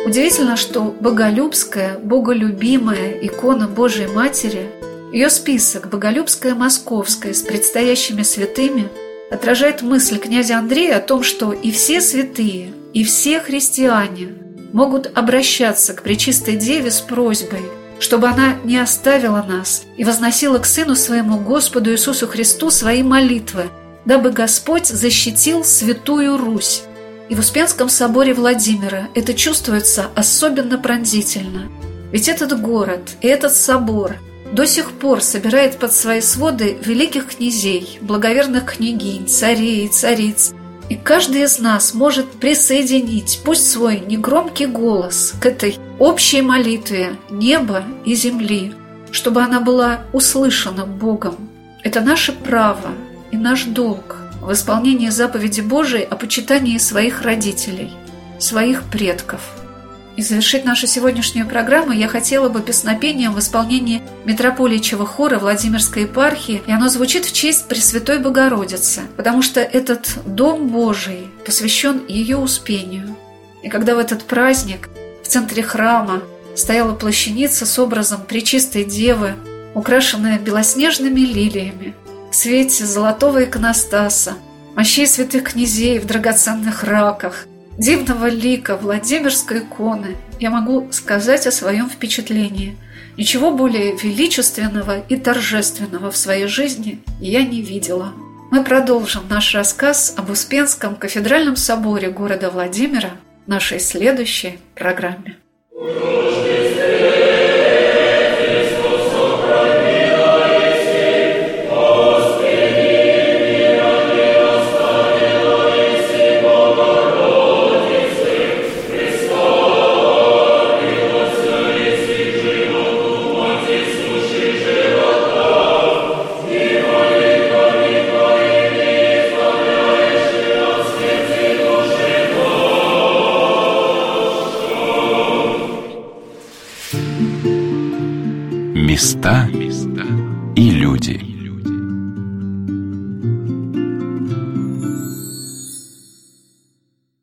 Удивительно, что боголюбская, боголюбимая икона Божией Матери ее список «Боголюбская Московская» с предстоящими святыми отражает мысль князя Андрея о том, что и все святые, и все христиане могут обращаться к Пречистой Деве с просьбой, чтобы она не оставила нас и возносила к Сыну Своему Господу Иисусу Христу свои молитвы, дабы Господь защитил Святую Русь. И в Успенском соборе Владимира это чувствуется особенно пронзительно. Ведь этот город и этот собор – до сих пор собирает под свои своды великих князей, благоверных княгинь, царей и цариц. И каждый из нас может присоединить, пусть свой негромкий голос, к этой общей молитве неба и земли, чтобы она была услышана Богом. Это наше право и наш долг в исполнении заповеди Божией о почитании своих родителей, своих предков – и завершить нашу сегодняшнюю программу я хотела бы песнопением в исполнении митрополичьего хора Владимирской епархии, и оно звучит в честь Пресвятой Богородицы, потому что этот Дом Божий посвящен ее успению. И когда в этот праздник в центре храма стояла плащаница с образом Пречистой Девы, украшенная белоснежными лилиями, в свете золотого иконостаса, мощей святых князей в драгоценных раках – дивного лика Владимирской иконы я могу сказать о своем впечатлении. Ничего более величественного и торжественного в своей жизни я не видела. Мы продолжим наш рассказ об Успенском кафедральном соборе города Владимира в нашей следующей программе.